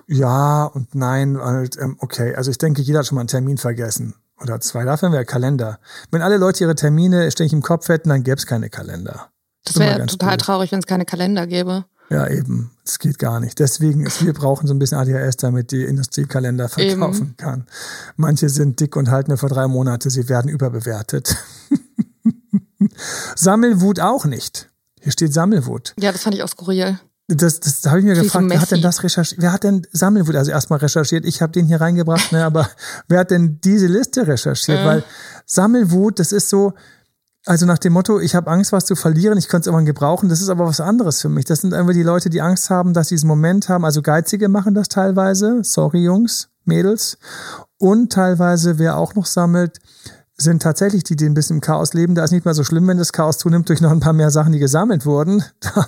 ja und nein, halt, ähm, okay. Also ich denke, jeder hat schon mal einen Termin vergessen. Oder zwei, dafür wäre Kalender. Wenn alle Leute ihre Termine ständig im Kopf hätten, dann gäbe es keine Kalender. Das, das wäre total blöd. traurig, wenn es keine Kalender gäbe. Ja, eben. Es geht gar nicht. Deswegen ist, wir brauchen so ein bisschen ADHS, damit die Industriekalender verkaufen eben. kann. Manche sind dick und halten nur für drei Monate. Sie werden überbewertet. Sammelwut auch nicht. Hier steht Sammelwut. Ja, das fand ich auch skurril. Das, das, habe ich mir Wie gefragt, wer hat denn das recherchiert? Wer hat denn Sammelwut? Also erstmal recherchiert, ich habe den hier reingebracht, ne, aber wer hat denn diese Liste recherchiert? Äh. Weil Sammelwut, das ist so, also nach dem Motto, ich habe Angst, was zu verlieren, ich könnte es irgendwann gebrauchen, das ist aber was anderes für mich. Das sind einfach die Leute, die Angst haben, dass sie diesen Moment haben. Also Geizige machen das teilweise. Sorry, Jungs, Mädels. Und teilweise, wer auch noch sammelt, sind tatsächlich die, die ein bisschen im Chaos leben. Da ist nicht mal so schlimm, wenn das Chaos zunimmt durch noch ein paar mehr Sachen, die gesammelt wurden.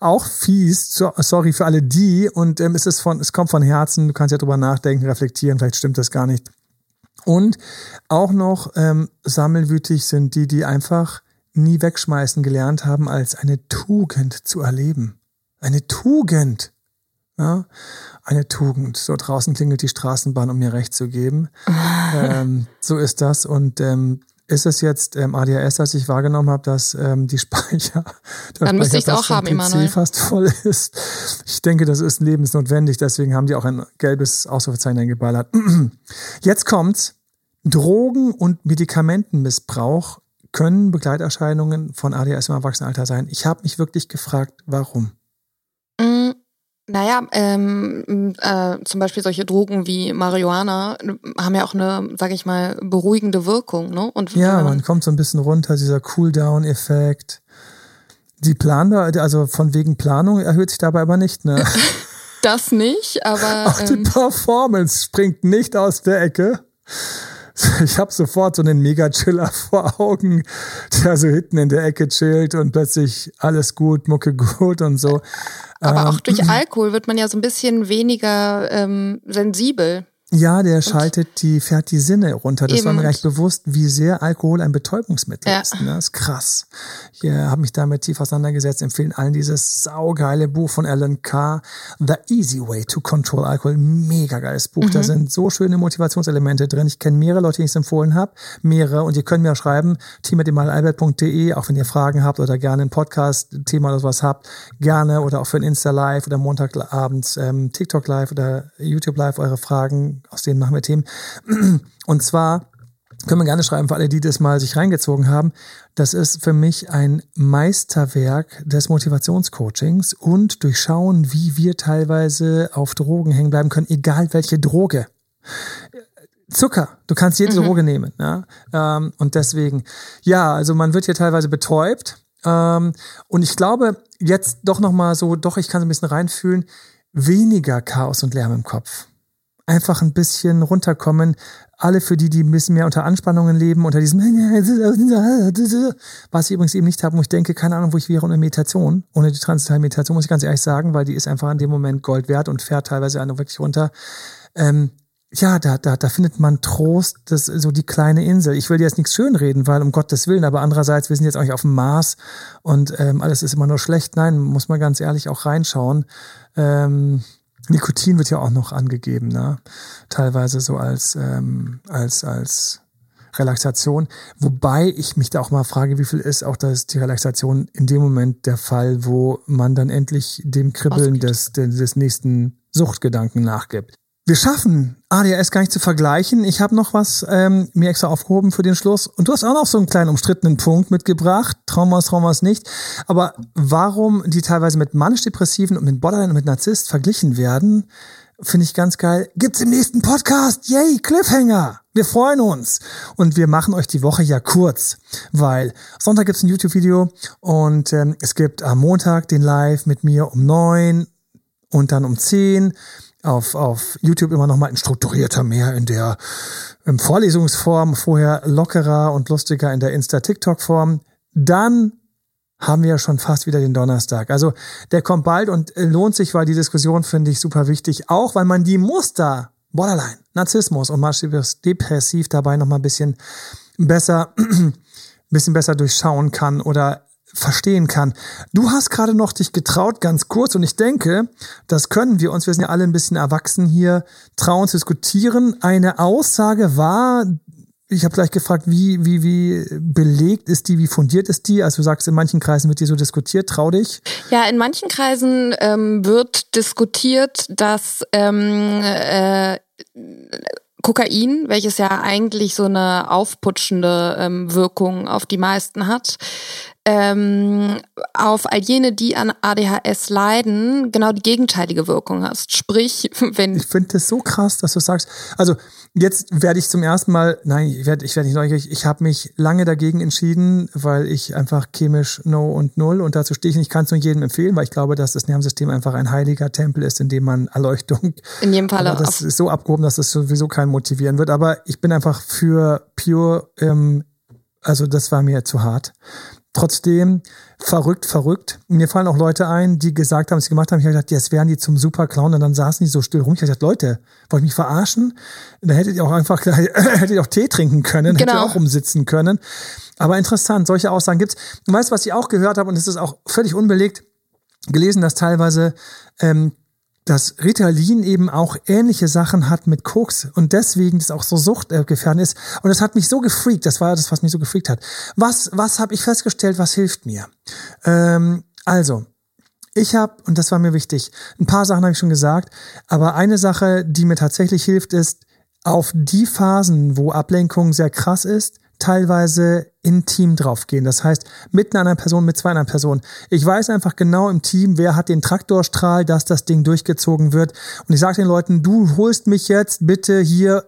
auch fies, sorry für alle die. Und ähm, es ist von, es kommt von Herzen. Du kannst ja drüber nachdenken, reflektieren. Vielleicht stimmt das gar nicht. Und auch noch ähm, sammelwütig sind die, die einfach nie wegschmeißen gelernt haben, als eine Tugend zu erleben. Eine Tugend. Ja? Eine Tugend. So draußen klingelt die Straßenbahn, um mir recht zu geben. ähm, so ist das. Und ähm, ist es jetzt ähm, ADHS, als ich wahrgenommen habe, dass ähm, die Speicher, der Dann müsste ich es auch haben, PC Emanuel. fast voll ist. Ich denke, das ist lebensnotwendig, deswegen haben die auch ein gelbes Ausrufezeichen eingeballert. Jetzt kommt's. Drogen- und Medikamentenmissbrauch können Begleiterscheinungen von ADHS im Erwachsenenalter sein. Ich habe mich wirklich gefragt, warum. Naja, ähm, äh, zum Beispiel solche Drogen wie Marihuana haben ja auch eine, sag ich mal, beruhigende Wirkung, ne? Und ja, man, man kommt so ein bisschen runter, dieser Cooldown-Effekt. Die Planbar, also von wegen Planung erhöht sich dabei aber nicht, ne? das nicht, aber. Auch die ähm, Performance springt nicht aus der Ecke. Ich habe sofort so einen Mega-Chiller vor Augen, der so hinten in der Ecke chillt und plötzlich alles gut, Mucke gut und so. Aber ähm, auch durch Alkohol wird man ja so ein bisschen weniger ähm, sensibel. Ja, der schaltet die, fährt die Sinne runter. Das war mir gleich bewusst, wie sehr Alkohol ein Betäubungsmittel ja. ist. Ne? Das ist krass. Ich äh, habe mich damit tief auseinandergesetzt, empfehlen allen dieses saugeile Buch von Alan Carr, The Easy Way to Control Alcohol. Mega geiles Buch. Mhm. Da sind so schöne Motivationselemente drin. Ich kenne mehrere Leute, die ich es empfohlen habe. Mehrere. Und ihr könnt mir auch schreiben, team.demalalbert.de, auch wenn ihr Fragen habt oder gerne ein Podcast-Thema oder sowas habt. Gerne oder auch für ein Insta-Live oder Montagabends ähm, TikTok-Live oder YouTube-Live eure Fragen aus denen machen wir Themen. Und zwar können wir gerne schreiben für alle, die das mal sich reingezogen haben. Das ist für mich ein Meisterwerk des Motivationscoachings und durchschauen, wie wir teilweise auf Drogen hängen bleiben können, egal welche Droge. Zucker, du kannst jede mhm. Droge nehmen. Ja? Ähm, und deswegen, ja, also man wird hier teilweise betäubt. Ähm, und ich glaube, jetzt doch nochmal so, doch, ich kann so ein bisschen reinfühlen, weniger Chaos und Lärm im Kopf einfach ein bisschen runterkommen. Alle für die, die ein bisschen mehr unter Anspannungen leben, unter diesem, was ich übrigens eben nicht habe, wo ich denke, keine Ahnung, wo ich wäre ohne Meditation, ohne die transzendentale Meditation, muss ich ganz ehrlich sagen, weil die ist einfach in dem Moment Gold wert und fährt teilweise einen wirklich runter. Ähm, ja, da, da, da findet man Trost, das so die kleine Insel. Ich will dir jetzt nichts schönreden, weil um Gottes Willen, aber andererseits, wir sind jetzt auch nicht auf dem Mars und ähm, alles ist immer nur schlecht. Nein, muss man ganz ehrlich auch reinschauen. Ähm, Nikotin wird ja auch noch angegeben, ne? teilweise so als, ähm, als, als Relaxation. Wobei ich mich da auch mal frage, wie viel ist auch das die Relaxation in dem Moment der Fall, wo man dann endlich dem Kribbeln des, des nächsten Suchtgedanken nachgibt. Wir schaffen ADHS gar nicht zu vergleichen. Ich habe noch was ähm, mir extra aufgehoben für den Schluss. Und du hast auch noch so einen kleinen umstrittenen Punkt mitgebracht. Traumas, Traumas nicht. Aber warum die teilweise mit manisch-depressiven und mit Borderline und mit Narzisst verglichen werden, finde ich ganz geil. Gibt's im nächsten Podcast. Yay, Cliffhanger. Wir freuen uns. Und wir machen euch die Woche ja kurz, weil Sonntag gibt's ein YouTube-Video und ähm, es gibt am Montag den Live mit mir um neun und dann um zehn auf, auf YouTube immer noch mal in strukturierter mehr in der in Vorlesungsform, vorher lockerer und lustiger in der Insta-TikTok-Form. Dann haben wir ja schon fast wieder den Donnerstag. Also der kommt bald und lohnt sich, weil die Diskussion finde ich super wichtig, auch weil man die Muster, Borderline, Narzissmus und depressiv dabei noch mal ein bisschen besser, bisschen besser durchschauen kann oder verstehen kann. Du hast gerade noch dich getraut, ganz kurz, und ich denke, das können wir uns, wir sind ja alle ein bisschen erwachsen hier, trauen zu diskutieren. Eine Aussage war, ich habe gleich gefragt, wie, wie, wie belegt ist die, wie fundiert ist die? Also du sagst, in manchen Kreisen wird die so diskutiert, trau dich. Ja, in manchen Kreisen ähm, wird diskutiert, dass ähm, äh, Kokain, welches ja eigentlich so eine aufputschende ähm, Wirkung auf die meisten hat, ähm, auf all jene, die an ADHS leiden, genau die gegenteilige Wirkung hast. Sprich, wenn. Ich finde das so krass, dass du sagst, also jetzt werde ich zum ersten Mal, nein, ich werde ich werd nicht neugierig, ich habe mich lange dagegen entschieden, weil ich einfach chemisch No und Null und dazu stehe ich nicht, ich kann es nur jedem empfehlen, weil ich glaube, dass das Nervensystem einfach ein heiliger Tempel ist, in dem man Erleuchtung. In jedem Fall. Das ist so abgehoben, dass das sowieso keinen motivieren wird. Aber ich bin einfach für pure, ähm, also das war mir zu hart. Trotzdem verrückt, verrückt. Mir fallen auch Leute ein, die gesagt haben, was sie gemacht haben. Ich habe gedacht, jetzt wären die zum Superclown und dann saßen die so still rum. Ich habe gesagt, Leute, wollt ihr mich verarschen? Dann hättet ihr auch einfach, hättet ihr auch Tee trinken können, genau. hättet ihr genau. auch rumsitzen können. Aber interessant, solche Aussagen gibt's. Du weißt, was ich auch gehört habe, und es ist auch völlig unbelegt, gelesen, dass teilweise ähm, dass Ritalin eben auch ähnliche Sachen hat mit Koks und deswegen das auch so suchtgefährdend ist. Und das hat mich so gefreakt, das war das, was mich so gefreakt hat. Was, was habe ich festgestellt, was hilft mir? Ähm, also, ich habe, und das war mir wichtig, ein paar Sachen habe ich schon gesagt, aber eine Sache, die mir tatsächlich hilft, ist, auf die Phasen, wo Ablenkung sehr krass ist, teilweise in Team draufgehen. Das heißt, mit einer Person, mit zwei anderen Personen. Ich weiß einfach genau im Team, wer hat den Traktorstrahl, dass das Ding durchgezogen wird. Und ich sage den Leuten, du holst mich jetzt bitte hier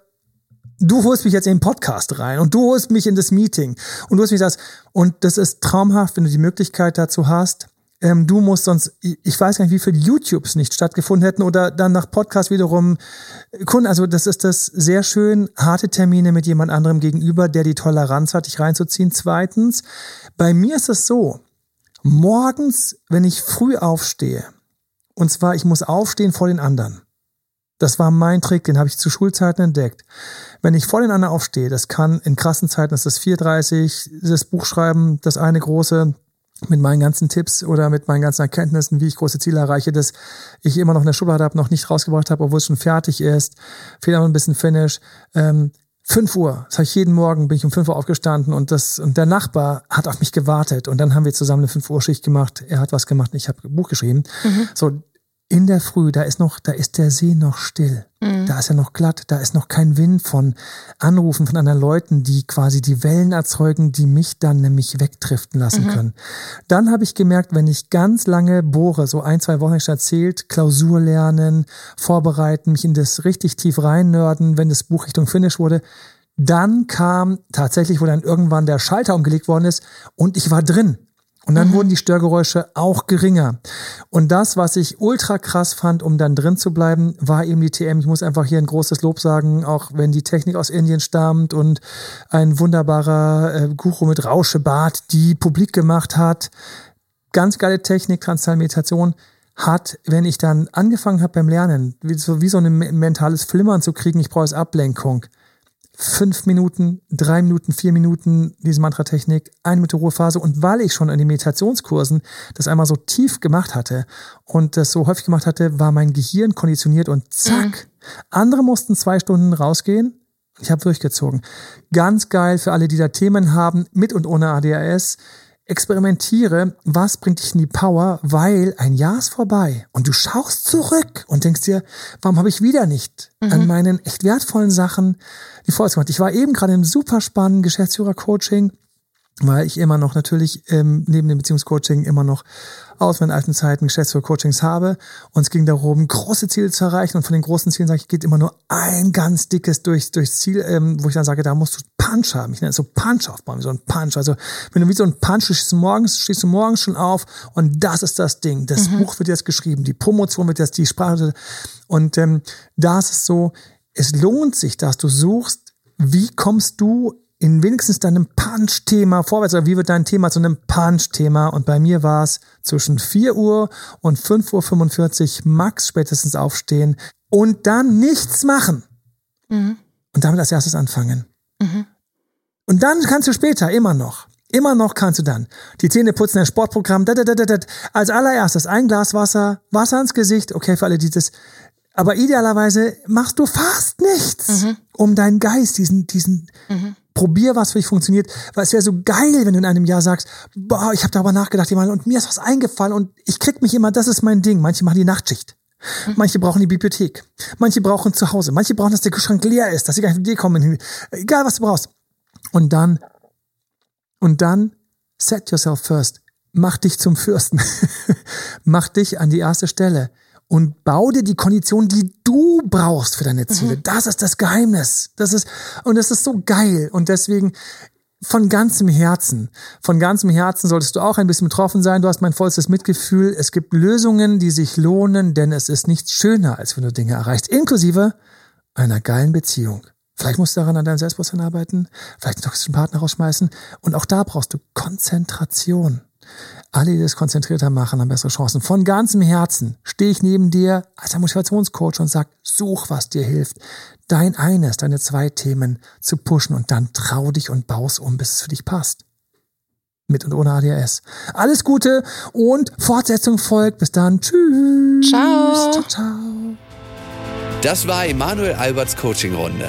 du holst mich jetzt in den Podcast rein und du holst mich in das Meeting und du holst mich das. Und das ist traumhaft, wenn du die Möglichkeit dazu hast. Ähm, du musst sonst, ich weiß gar nicht, wie viele YouTubes nicht stattgefunden hätten oder dann nach Podcast wiederum Kunden. Also das ist das sehr schön, harte Termine mit jemand anderem gegenüber, der die Toleranz hat, dich reinzuziehen. Zweitens, bei mir ist es so, morgens, wenn ich früh aufstehe, und zwar, ich muss aufstehen vor den anderen. Das war mein Trick, den habe ich zu Schulzeiten entdeckt. Wenn ich vor den anderen aufstehe, das kann in krassen Zeiten, das ist 4.30, das Buch schreiben, das eine große, mit meinen ganzen Tipps oder mit meinen ganzen Erkenntnissen, wie ich große Ziele erreiche, dass ich immer noch in der Schublade habe, noch nicht rausgebracht habe, obwohl es schon fertig ist. Fehler noch ein bisschen Finish. Ähm, 5 Uhr, das habe ich jeden Morgen, bin ich um 5 Uhr aufgestanden und das und der Nachbar hat auf mich gewartet und dann haben wir zusammen eine 5 Uhr Schicht gemacht. Er hat was gemacht und ich habe ein Buch geschrieben. Mhm. So, in der Früh, da ist noch, da ist der See noch still. Mhm. Da ist er noch glatt, da ist noch kein Wind von Anrufen von anderen Leuten, die quasi die Wellen erzeugen, die mich dann nämlich wegdriften lassen mhm. können. Dann habe ich gemerkt, wenn ich ganz lange bohre, so ein, zwei Wochen erzählt, Klausur lernen, vorbereiten, mich in das richtig tief reinnörden, wenn das Buch Richtung Finish wurde, dann kam tatsächlich, wo dann irgendwann der Schalter umgelegt worden ist und ich war drin. Und dann mhm. wurden die Störgeräusche auch geringer. Und das, was ich ultra krass fand, um dann drin zu bleiben, war eben die TM. Ich muss einfach hier ein großes Lob sagen, auch wenn die Technik aus Indien stammt und ein wunderbarer äh, Guru mit Rauschebart die publik gemacht hat. Ganz geile Technik, Transalmetation hat, wenn ich dann angefangen habe beim Lernen, wie so, wie so ein mentales Flimmern zu kriegen, ich brauche es Ablenkung fünf Minuten, drei Minuten, vier Minuten diese Mantra-Technik, eine Minute Ruhephase. Und weil ich schon in den Meditationskursen das einmal so tief gemacht hatte und das so häufig gemacht hatte, war mein Gehirn konditioniert und zack. Mhm. Andere mussten zwei Stunden rausgehen. Ich habe durchgezogen. Ganz geil für alle, die da Themen haben, mit und ohne ADHS experimentiere, was bringt dich in die Power, weil ein Jahr ist vorbei und du schaust zurück und denkst dir, warum habe ich wieder nicht mhm. an meinen echt wertvollen Sachen die Vorwärts gemacht. Ich war eben gerade im super spannenden Geschäftsführer-Coaching weil ich immer noch natürlich ähm, neben dem Beziehungscoaching immer noch aus meinen alten Zeiten Geschäftsführer-Coachings habe. Und es ging darum, große Ziele zu erreichen. Und von den großen Zielen sage ich, geht immer nur ein ganz dickes durchs, durchs Ziel, ähm, wo ich dann sage, da musst du Punch haben. Ich nenne es so Punch aufbauen, wie so ein Punch. Also wenn du wie so ein Punch, du stehst morgens, stehst du morgens schon auf und das ist das Ding. Das mhm. Buch wird jetzt geschrieben, die Promotion wird jetzt, die Sprache. Und ähm, da ist es so, es lohnt sich, dass du suchst, wie kommst du in wenigstens deinem Punch-Thema vorwärts oder wie wird dein Thema zu einem Punch-Thema? Und bei mir war es zwischen 4 Uhr und 5.45 Uhr max spätestens aufstehen und dann nichts machen. Mhm. Und damit als erstes anfangen. Mhm. Und dann kannst du später immer noch. Immer noch kannst du dann die Zähne putzen, ein Sportprogramm, da, da, da, da, da. als allererstes ein Glas Wasser, Wasser ins Gesicht, okay, für alle, die das, aber idealerweise machst du fast nichts, mhm. um deinen Geist, diesen, diesen, mhm probier was für dich funktioniert, weil es wäre so geil, wenn du in einem Jahr sagst, boah, ich habe darüber nachgedacht jemand und mir ist was eingefallen und ich krieg mich immer, das ist mein Ding. Manche machen die Nachtschicht. Mhm. Manche brauchen die Bibliothek. Manche brauchen zu Hause. Manche brauchen, dass der Kühlschrank leer ist, dass sie gar nicht mit dir kommen. Egal, was du brauchst. Und dann, und dann set yourself first. Mach dich zum Fürsten. Mach dich an die erste Stelle und bau dir die Konditionen, die du brauchst für deine Ziele. Mhm. Das ist das Geheimnis. Das ist, und das ist so geil. Und deswegen, von ganzem Herzen, von ganzem Herzen solltest du auch ein bisschen betroffen sein. Du hast mein vollstes Mitgefühl. Es gibt Lösungen, die sich lohnen, denn es ist nichts schöner, als wenn du Dinge erreichst, inklusive einer geilen Beziehung. Vielleicht musst du daran an deinem Selbstbewusstsein arbeiten, vielleicht einen toxischen Partner rausschmeißen. Und auch da brauchst du Konzentration. Alle, die das konzentrierter machen, haben bessere Chancen. Von ganzem Herzen stehe ich neben dir als ein Motivationscoach und sag, such, was dir hilft. Dein eines, deine zwei Themen zu pushen und dann trau dich und baus um, bis es für dich passt. Mit und ohne ADHS. Alles Gute und Fortsetzung folgt. Bis dann. Tschüss. Ciao. Ciao, ciao. Das war Emanuel Alberts Coaching-Runde.